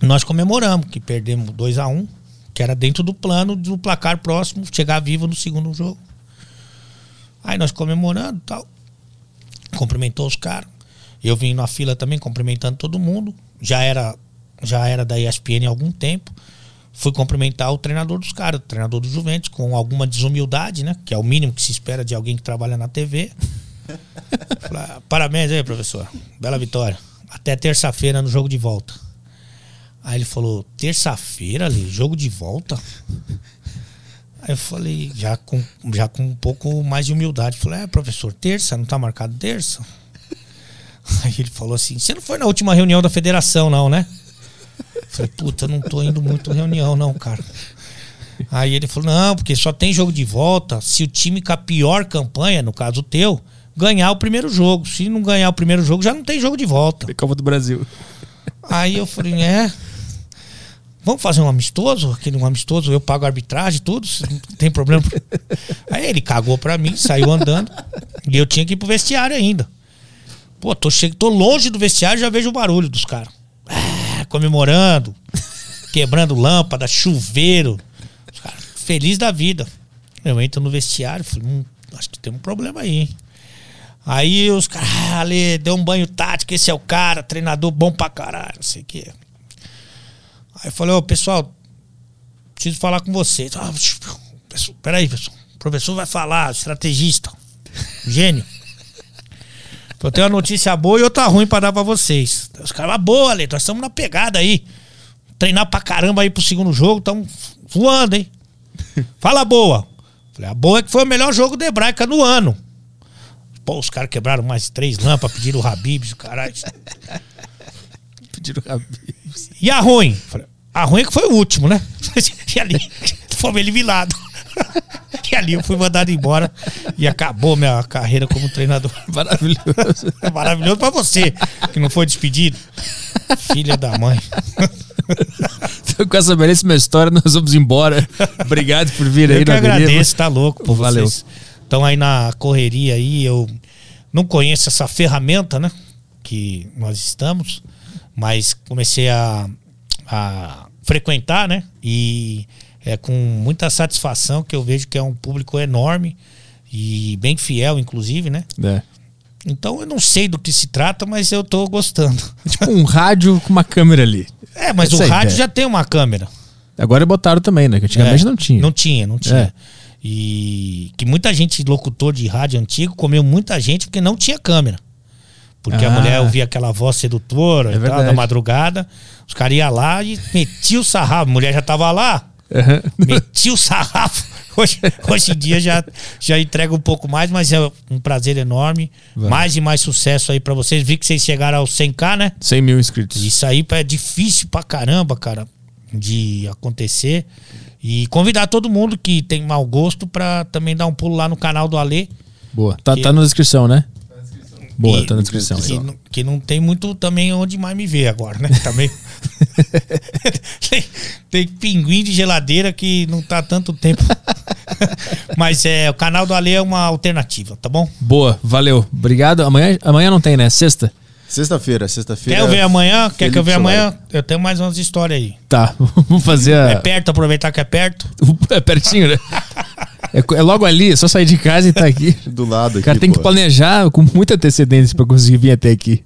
Nós comemoramos que perdemos 2 a 1 um, que era dentro do plano do placar próximo, chegar vivo no segundo jogo. Aí nós comemorando tal. Cumprimentou os caras. Eu vim na fila também cumprimentando todo mundo. Já era, já era da ESPN há algum tempo. Fui cumprimentar o treinador dos caras, o treinador do Juventus, com alguma desumildade, né? Que é o mínimo que se espera de alguém que trabalha na TV. [laughs] Falei, "Ah, Parabéns aí, professor. Bela vitória. Até terça-feira no jogo de volta. Aí ele falou, terça-feira, ali, jogo de volta. [laughs] Aí eu falei, já com, já com um pouco mais de humildade, falei, é, professor, terça, não tá marcado terça? [laughs] Aí ele falou assim, você não foi na última reunião da federação, não, né? Eu falei, puta, não tô indo muito reunião, não, cara. Aí ele falou, não, porque só tem jogo de volta se o time com a pior campanha, no caso o teu, ganhar o primeiro jogo. Se não ganhar o primeiro jogo, já não tem jogo de volta. Copa do Brasil. Aí eu falei, é. Vamos fazer um amistoso? Aquele um amistoso, eu pago a arbitragem, tudo, não tem problema. Aí ele cagou pra mim, saiu andando. E eu tinha que ir pro vestiário ainda. Pô, tô, che... tô longe do vestiário já vejo o barulho dos caras. Ah, comemorando, quebrando lâmpada, chuveiro. Os da vida. Eu entro no vestiário, falei, hum, acho que tem um problema aí, hein? Aí os caras, ah, deu um banho tático, esse é o cara, treinador bom pra caralho, não sei o quê. Aí eu falei, ô pessoal, preciso falar com vocês. Ah, peraí, pessoal. O professor vai falar, estrategista, gênio. Eu tenho uma notícia boa e outra ruim pra dar pra vocês. Os caras, boa, Lê, nós estamos na pegada aí. Treinar pra caramba aí pro segundo jogo, estamos voando, hein? [laughs] Fala boa. Falei, a boa é que foi o melhor jogo de hebraica no ano. Pô, os caras quebraram mais três lâmpadas, pediram o Habibs, caralho. [laughs] Pediram Habib. E a ruim? Falei, a ruim é que foi o último, né? [laughs] E ali, fomos eliminados. [laughs] E ali eu fui mandado embora e acabou minha carreira como treinador. Maravilhoso. [laughs] Maravilhoso pra você, que não foi despedido. Filha da mãe. Então, com essa belíssima história, nós vamos embora. Obrigado por vir aí Eu que na agradeço, tá louco por Valeu. vocês. Estão aí na correria aí, eu não conheço essa ferramenta, né? Que nós estamos, mas comecei a, a frequentar, né? E é com muita satisfação que eu vejo que é um público enorme e bem fiel, inclusive, né? É. Então eu não sei do que se trata, mas eu tô gostando. Tipo um rádio com uma câmera ali. É, mas Essa o é rádio ideia. já tem uma câmera. Agora botaram também, né? Que antigamente É, não tinha. Não tinha, não tinha. É. E que muita gente, locutor de rádio antigo, comeu muita gente porque não tinha câmera. Porque a Ah. mulher ouvia aquela voz sedutora É tal, da madrugada. Os caras iam lá e metiam o sarrafo. A mulher já tava lá, Aham. metia o sarrafo. [laughs] Hoje, hoje em dia já, já entrega um pouco mais, mas é um prazer enorme. Vai. Mais e mais sucesso aí pra vocês. Vi que vocês chegaram aos 100k, né? 100 mil inscritos. Isso aí é difícil pra caramba, cara, de acontecer. E convidar todo mundo que tem mau gosto pra também dar um pulo lá no canal do Alê. Boa. Tá, tá na descrição, né? Boa, E- tá na descrição. Que, não- que não tem muito também onde mais me ver agora, né? Também. [laughs] tem, tem pinguim de geladeira que não tá tanto tempo. [laughs] Mas é, o canal do Alê é uma alternativa, tá bom? Boa, valeu. Obrigado. Amanhã, amanhã não tem, né? Sexta? Sexta-feira, sexta-feira. Quer eu ver amanhã? Quer que eu ver Solari. amanhã? Eu tenho mais umas histórias aí. Tá, [laughs] vamos fazer a. É perto, aproveitar que é perto. [laughs] É pertinho, né? É, é logo ali, é só sair de casa e tá aqui. [laughs] Do lado O aqui. cara tem que pô. planejar com muita antecedência pra conseguir vir até aqui.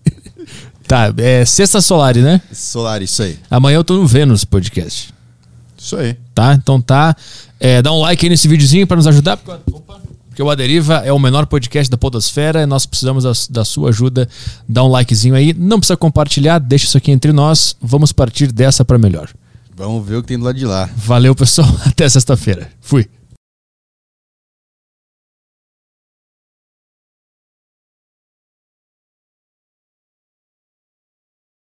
Tá, é sexta Solari, né? Solar, isso aí. Amanhã eu tô no Vênus Podcast. Isso aí. Tá? Então tá. É, dá um like aí nesse videozinho pra nos ajudar. Opa, porque o Aderiva é o menor podcast da Podosfera e nós precisamos da, da sua ajuda. Dá um likezinho aí. Não precisa compartilhar, deixa isso aqui entre nós. Vamos partir dessa pra melhor. Vamos ver o que tem do lado de lá. Valeu, pessoal. [laughs] Até sexta-feira. Fui.